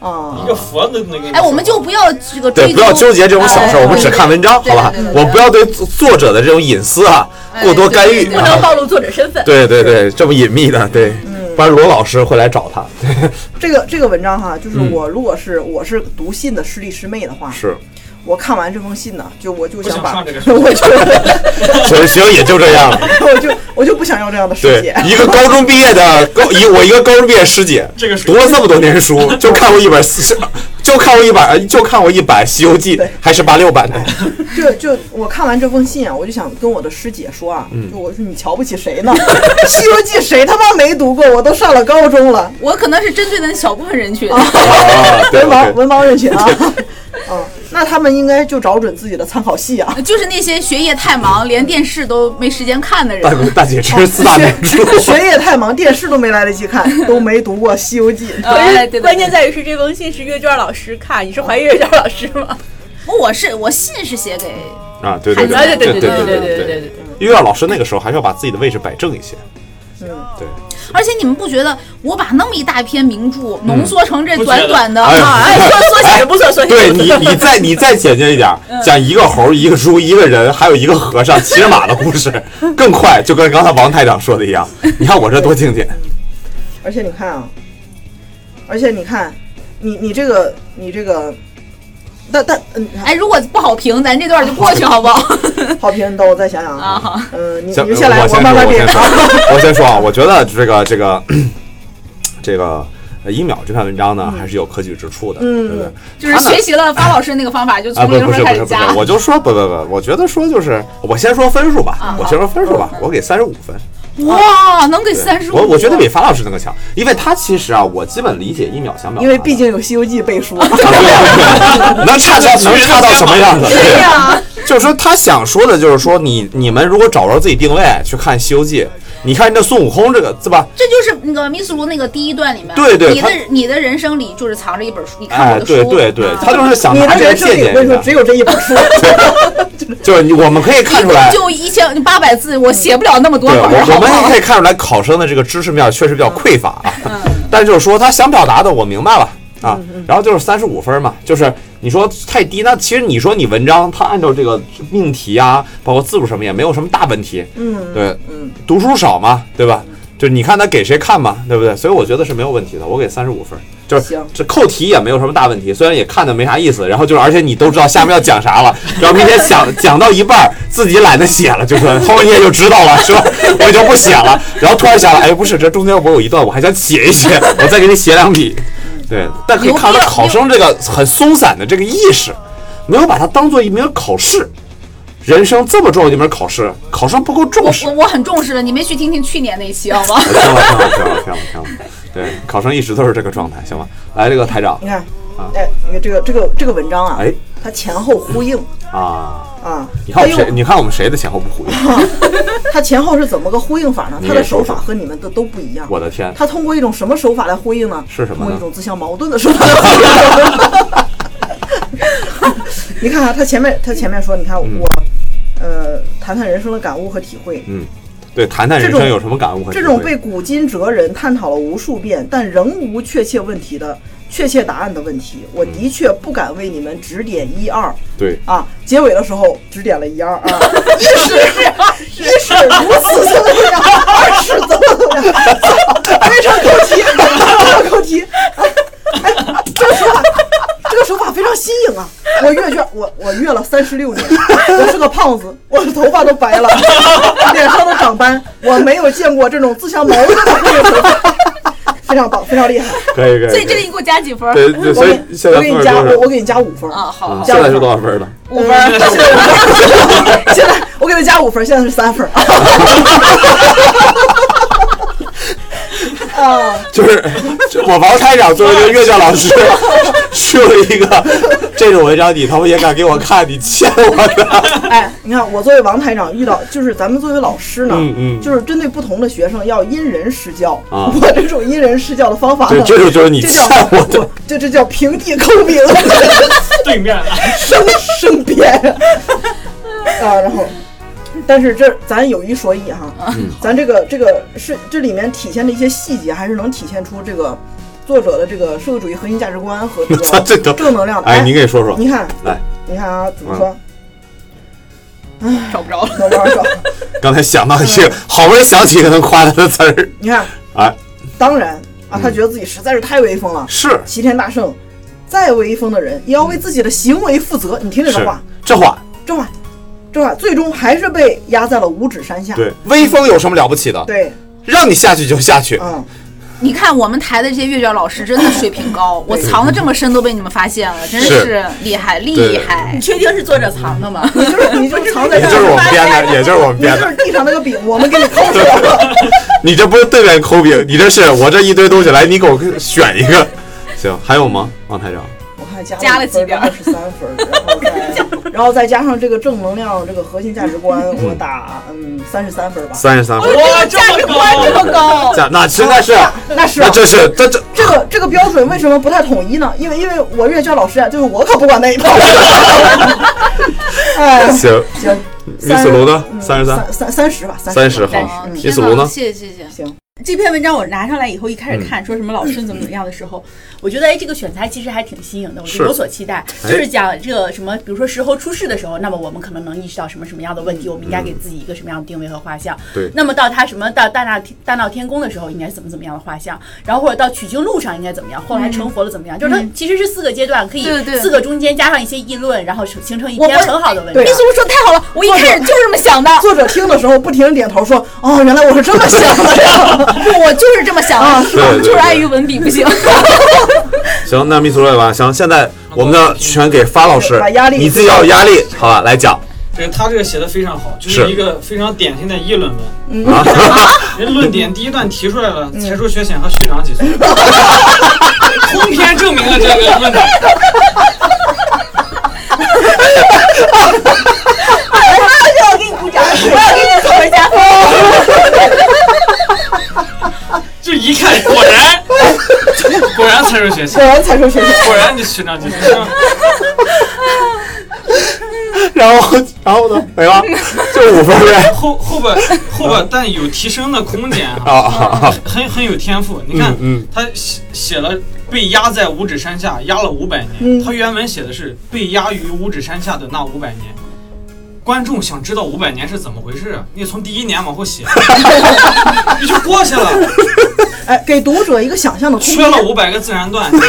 啊一。个佛的那个。哎，我们就不要这个追对，究，不要纠结这种小事，哎我们只看文章，好吧对对对？对我不要对作作者的这种隐私啊哎过多干预对对对不能暴露作者身份。对对对，这么隐秘的，对，不然罗老师会来找他。对，这个这个文章哈，就是嗯我如果是我是读信的师弟师妹的话，是，我看完这封信呢，就我就想把 我就 行也就这样了。我就我就不想要这样的师对姐，。一个高中毕业的高一我一个高中毕业师姐，这个是读了这么多年书，就看过一本四，就看过一版，就看过一版《西游记》，还是八六版的。就就我看完这封信啊，我就想跟我的师姐说啊，嗯就我说你瞧不起谁呢？《西游记》谁他妈没读过？我都上了高中了，我可能是针对的那小部分人群。啊，文盲文盲人群啊。嗯，那他们应该就找准自己的参考系啊。就是那些学业太忙，连电视都没时间看的人。大大姐这是四大名著。学业太忙，电视都没来得及看，都没读过《西游记》。哎，对对对关键在于是这封信是阅卷老师看，你是怀疑阅卷老师吗？我是我信是写给啊，对对对哎对对对对对对对对。音乐老师那个时候还是要把自己的位置摆正一些。嗯，对，而且你们不觉得我把那么一大篇名著浓缩成这短短的哎呀啊？哎，缩缩写不错，缩写对你，你再你再简洁一点，讲一个猴、一个猪、一个人，还有一个和尚骑着马的故事，更快，就跟刚才王台长说的一样。你看我这多经典，而且你看啊，而且你看，你你这个你这个，但但嗯，哎，如果不好评，咱这段就过去好不好？好评，等我再想想啊好嗯，你行你先来，我先说，慢慢点我先说啊。我先说啊，我觉得这个这个 这个呃一秒这篇文章呢，还是有可取之处的，嗯对不对？就是学习了方老师那个方法，就啊，从零不不是分开始加。不是不是，我就说不不不，我觉得说就是我先说分数吧，啊我先说分数吧，我给三十五分。哇，能给三十五？我我觉得比樊老师那个强，因为他其实啊，我基本理解一秒想秒，因为毕竟有《西游记》背书。能差到能差到什么样子？对呀，就是说他想说的就是说你你们如果找着自己定位去看《西游记》，你看那孙悟空这个是吧？这就是那个密斯卢那个第一段里面，对对你的你的人生里就是藏着一本书，你看哎，我的书，对对对，他就是想你拿这个的人生里，借鉴一下我跟你说，只有这一本书。就是你我们可以看出来就一千八百字，我写不了那么多对，本儿，我我们也可以看出来，考生的这个知识面确实比较匮乏啊。嗯但就是说，他想表达的我明白了啊。然后就是三十五分嘛，就是你说太低，那其实你说你文章它按照这个命题啊，包括字数什么也没有什么大问题。嗯，对，嗯，读书少嘛，对吧？就你看他给谁看嘛，对不对？所以我觉得是没有问题的，我给三十五分。就是这扣题也没有什么大问题，虽然也看的没啥意思，然后就是而且你都知道下面要讲啥了，然后明天想讲到一半儿自己懒得写了，就是后面你也就知道了，是吧？我也就不写了，然后突然想了，哎，不是，这中间我有一段我还想写一写，我再给你写两笔。对，但可以看到考生这个很松散的这个意识，没有把它当做一门考试。人生这么重要的一门考试，考生不够重视我。我很重视的，你没去听听去年那一期好吗？听了，听了，听了，听了，听了。对，考生一直都是这个状态，行吗？来，这个台长你看啊，哎，你看这个这个这个文章啊，哎它前后呼应啊，啊。你看我们谁？你看我们谁的前后不呼应？他前后是怎么个呼应法呢？他的手法和你们的都不一样。我的天，他通过一种什么手法来呼应呢？是什么呢通过一种自相矛盾的手法来呼应。你看啊，他前面他前面说，你看我、呃谈谈人生的感悟和体会。嗯，对，谈谈人生有什么感悟？这种被古今哲人探讨了无数遍，但仍无确切问题的确切答案的问题，我的确不敢为你们指点一二对，啊。结尾的时候指点了一二啊，一是一是如此怎么样，二是怎么怎么样，非常扣题，非常扣题。哎，这个手法，这个手法非常新颖啊！我阅卷，我我阅了三十六年，我是个胖子，我的头发都白了，脸上都长斑，我没有见过这种自相矛盾的非常棒，非常厉害。可以，可以。所以这里你给我加几分？对对，我所以给现在我给你加？我我给你加五分。啊，好，嗯现在是多少分了？五分。现在我给他加五分，现在是三分。啊，就是我王台长作为一个乐教老师，去了一个这种文章，你他妈也敢给我看？你欠我的！哎，你看我作为王台长遇到，就是咱们作为老师呢，嗯嗯就是针对不同的学生要因人施教。啊我这种因人施教的方法对，呢，这就就是你这欠我的。我这 这叫平地抠饼，对面。生生编啊，然后。但是这咱有一说一哈，嗯咱这个这个是这里面体现的一些细节，还是能体现出这个作者的这个社会主义核心价值观和 这个正能量的。哎，你给说说。你看，来，你看啊，怎么说？哎找不着了。找不着，刚才想到一些，好不容易想起一个能夸他的词儿，你看，哎，当然啊，他觉得自己实在是太威风了，是齐天大圣。再威风的人也要为自己的行为负责。你听这个话，这话，这话，这话，最终还是被压在了五指山下。对，威风有什么了不起的？对，让你下去就下去。嗯，你看我们台的这些阅卷老师真的水平高，我藏的这么深都被你们发现了，真是是厉害厉害你。确定是作者藏的吗？你就是你就藏在这也就是我儿，们编的，也就是我们编的。你就是地上那个饼，我们给你抠出来了。你这不是对面抠饼，你这是我这一堆东西来，你给我选一个。行，还有吗，王台长？我看加加了几点儿二十三分，然后再然后再加上这个正能量这个核心价值观，我打嗯三十三分吧。三十三分。哇，价值观！这么高，价那实在是，那是这是这这这个这个标准为什么不太统一呢？因为因为我乐教老师啊，就是我可不管那一套。哎，行。行，米斯卢呢？三十三，三三三十吧，三十吧好。嗯米斯卢呢？谢谢谢谢。行，这篇文章我拿上来以后，一开始看说什么老师怎么怎么样的时候，我觉得哎，这个选材其实还挺新颖的，我是就有所期待。哎。就是讲这个什么，比如说石猴出世的时候，那么我们可能能意识到什么什么样的问题，我们应该给自己一个什么样的定位和画像。对。那么到他什么到大闹天大闹天宫的时候，应该怎么怎么样的画像，然后或者到取经路上应该怎么样，后来成佛了怎么样，就是它其实是四个阶段，可以对对。四个中间加上一些议论，然后形成一篇很好的文章对。秘书说太好了，我一开始就是这么想的，作者听的时候不停点头说：“哦，原来我是这么想的。不，我就是这么想的，对对对就是碍于文笔不行。行，那秘书了吧？行，现在我们的全给发老师压，力你自己要有压力，好吧？来讲这个他这个写的非常好，就是是一个非常典型的议论文。啊，人论点第一段提出来了，才疏学浅和学长几岁，通篇证明了这个论点。我给你鼓掌，我要给你凑分加分。果然，果然才是学”习，果然才是学习。果然你学长几岁。然后然后呢？没了，就五分呗。后后边后边，但有提升的空间啊啊！很很有天赋。你看，嗯他写写了被压在五指山下，压了五百年。他原文写的是被压于五指山下的那五百年。观众想知道五百年是怎么回事啊？你从第一年往后写，你就过去了，哎，给读者一个想象的空间缺。了五百个自然段。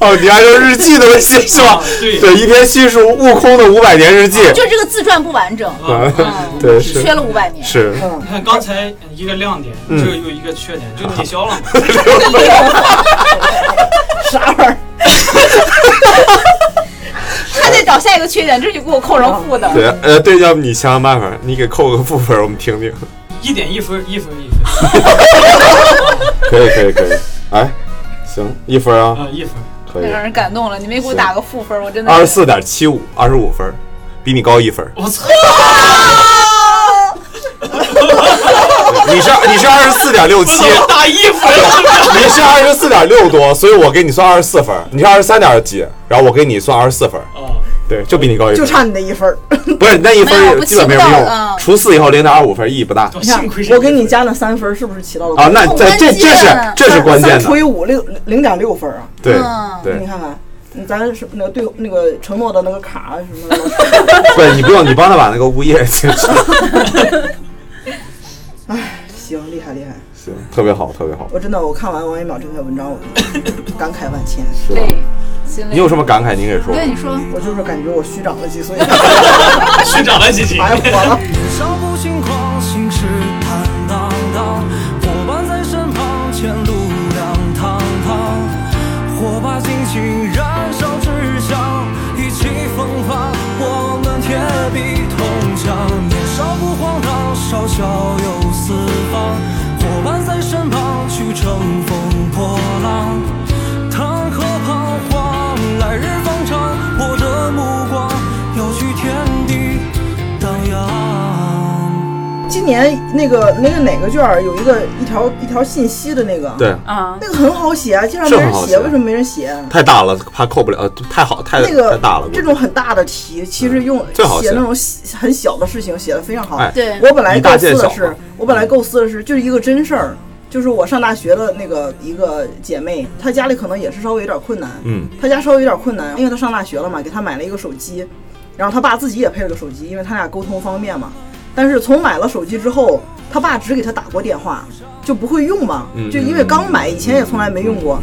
哦，你按照日记的微信是吧啊？对对，一篇叙述悟空的五百年日记。就这个自传不完整，嗯对，是缺了五百年。是。嗯你看刚才一个亮点，嗯这又一个缺点，就抵消了嘛。啥玩意儿？他得找下一个缺点，这就给我扣上负的。对，呃，对，要不你想想办法，你给扣个负分，我们听听。一点一分，一分一分，可以，可以，可以。哎，行，一分啊，啊，一分。可以。让人感动了，你没给我打个负分，我真的二十四点七五，二十五分，比你高一分。我操！你是你是二十四点六七，我打一分，你是二十四点六多，所以我给你算二十四分。你是二十三点几，然后我给你算二十四分。啊，对，就比你高一分。就差你那一分。不是那一分基本没什么起不到用，嗯除四以后零点二五分意义不大。我给你加了三分，是不是起到了啊，那在这这这是这是关键的，三除以五六零点六分啊！对嗯对你。看看，嗯咱是那个对那个承诺的那个卡什么的，不是你不用，你帮他把那个物业解 释。行，厉害厉害！行，特别好，特别好。我真的我看完王一淼这篇文章，我就 感慨万千。是吧？心里你有什么感慨？你给说。对你说，我就是感觉我虚长了几岁，虚长了几斤。白活了。年少不轻狂，行事坦荡荡，伙伴在身旁，前路亮堂堂。火把尽情燃烧志向，意气风发，我们铁壁铜墙。年少不荒唐，少小有四方，伙伴在身旁，去乘风。今年那个那个哪个卷儿有一个一条一条信息的那个，对，啊，那个很好写啊，经常没人写，为什么没人写？太大了，怕扣不了，呃，太好，太太那个大了。这种很大的题，其实用最好写写。那种小很小的事情写的非常好。哎对。我本来构思的是我本来构思的是就是一个真事儿，就是我上大学的那个一个姐妹，她家里可能也是稍微有点困难，嗯，她家稍微有点困难，因为她上大学了嘛，给她买了一个手机，然后她爸自己也配了个手机，因为他俩沟通方便嘛。但是从买了手机之后，他爸只给他打过电话，就不会用嘛，嗯就因为刚买，以前也从来没用过。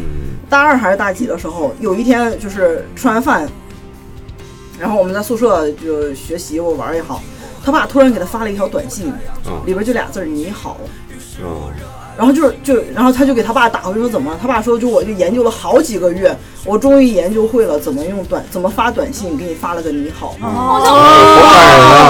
大二还是大几的时候，有一天就是吃完饭，然后我们在宿舍就学习或玩也好，他爸突然给他发了一条短信，嗯里边就俩字儿“你好”。嗯，然后就是就，然后他就给他爸打回去说怎么了？他爸说就我就研究了好几个月，我终于研究会了怎么用短怎么发短信，给你发了个你好。好想哭，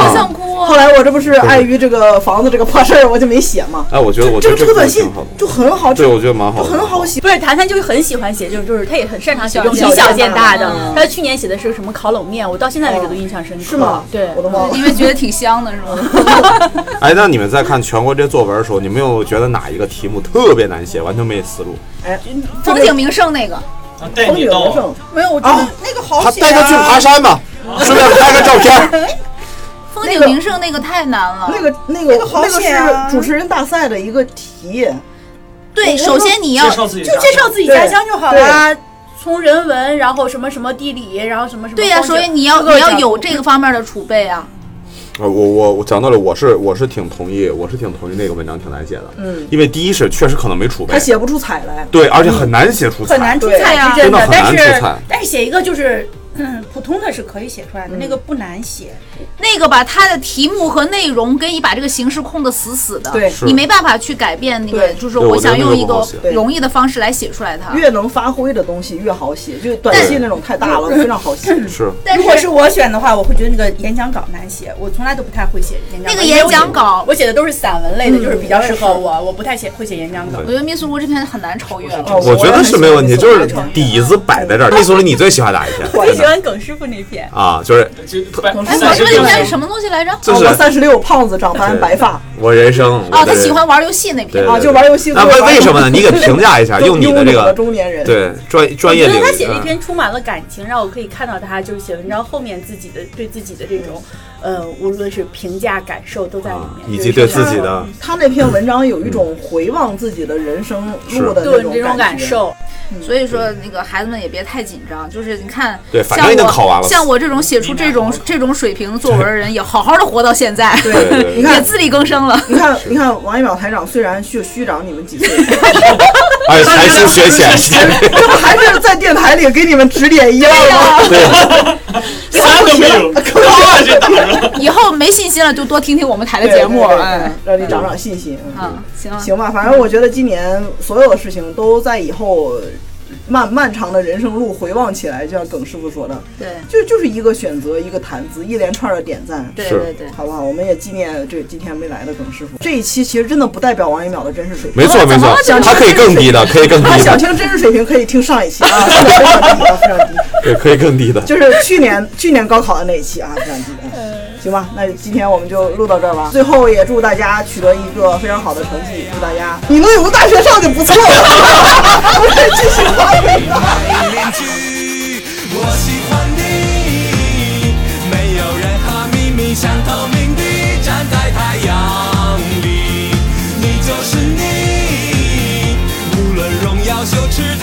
好想哭。后来我这不是碍于这个房子这个破事儿，我就没写嘛。哎，我觉得我觉这得这个个这个短信就很好，对，我觉得蛮好的，很好写。不是，谈谈就是很喜欢写，就是就是他也很擅长写这种以小见大的嗯。他去年写的是什么烤冷面，我到现在为止都印象深刻。是吗？对我，都忘了。因为觉得挺香的是吗？哎，那你们在看全国这些作文的时候，你们有没有觉得哪一个题目特别难写，完全没思路？哎，风景名胜那个，风景名胜，没有，我觉啊得那个好他写带他去爬啊。山吧，顺便拍个照片。风景名胜那个太难了。那个那个那个好那个写啊是主持人大赛的一个题，对，首先你要就，介绍自己家乡就好对啦。从人文，然后什么什么地理，然后什么什么对呀、所以你要你要有这个方面的储备啊。呃，我我我讲道理，我是我是挺同意，我是挺同意那个文章挺难写的，嗯，因为第一是确实可能没储备他，写不出彩来。对，而且很难写出彩，很难出对彩啊是真的，很但是难出彩但是写一个就是嗯 普通的是可以写出来的，那个不难写。那个吧，它的题目和内容跟你把这个形式控得死死的，对你没办法去改变那个，对就是对我想用一个容易的方式来写出来它。越能发挥的东西越好写，就短信那种太大了，非常好写。是但如果是我选的话，我会觉得那个演讲稿难写，我从来都不太会写演讲稿。那个演讲稿我写的都是散文类的，嗯就是比较适合我，我不太写会写演讲稿。我觉得密苏卢这篇很难超越了。哦我觉得是没问题，就是底子摆在这儿。秘书里你最喜欢哪一篇？耿师傅那篇。啊，就是就百哎，三十六我这里面是什么东西来着？就是啊我三十六，胖子长斑白发我人生啊，他喜欢玩游戏那篇。啊，就玩游戏。那为为什么呢？你给评价一下，用你的这个中年人，对专专业我觉，得他写那嗯篇充满了感情，让我可以看到他就是写文章后面自己的对自己的这种，呃，无论是评价、感受都在里啊面，以及对自己的他那篇文章有一种回望自己的人生路的那对这种感受。所以说，那个孩子们也别太紧张，就是你看，对反正已经像我考完了像我这种写出这种这种水平作文的人，也好好的活到现在，对你看也自力更生了。你看，你看，王一淼台长虽然虚虚长你们几岁 而且才疏学浅，这不还是在电台里给你们指点一二吗？三都没有，啪就打了。以后没信心了，就多听听我们台的节目。对对对哎，让你长长信心。嗯啊，行，行吧，反正我觉得今年所有的事情都在以后漫漫长的人生路回望起来，就像耿师傅说的，对就就是一个选择，一个谈资，一连串的点赞。是对对对。好不好？我们也纪念这今天没来的耿师傅。这一期其实真的不代表王一淼的真实水平，没错没错，他可以更低的，可以更低他想，听真实水平可以听上一期啊，非常低啊，非常低。对，可以更低的。就是去年去年高考的那一期啊，非常低啊。行吧，那今天我们就录到这儿吧。最后也祝大家取得一个非常好的成绩，祝大家你能有个大学上就不错了。我们继续发挥。邻居，我喜欢你，没有任何秘密，像透明地站在太阳里，你就是你，无论荣耀羞耻，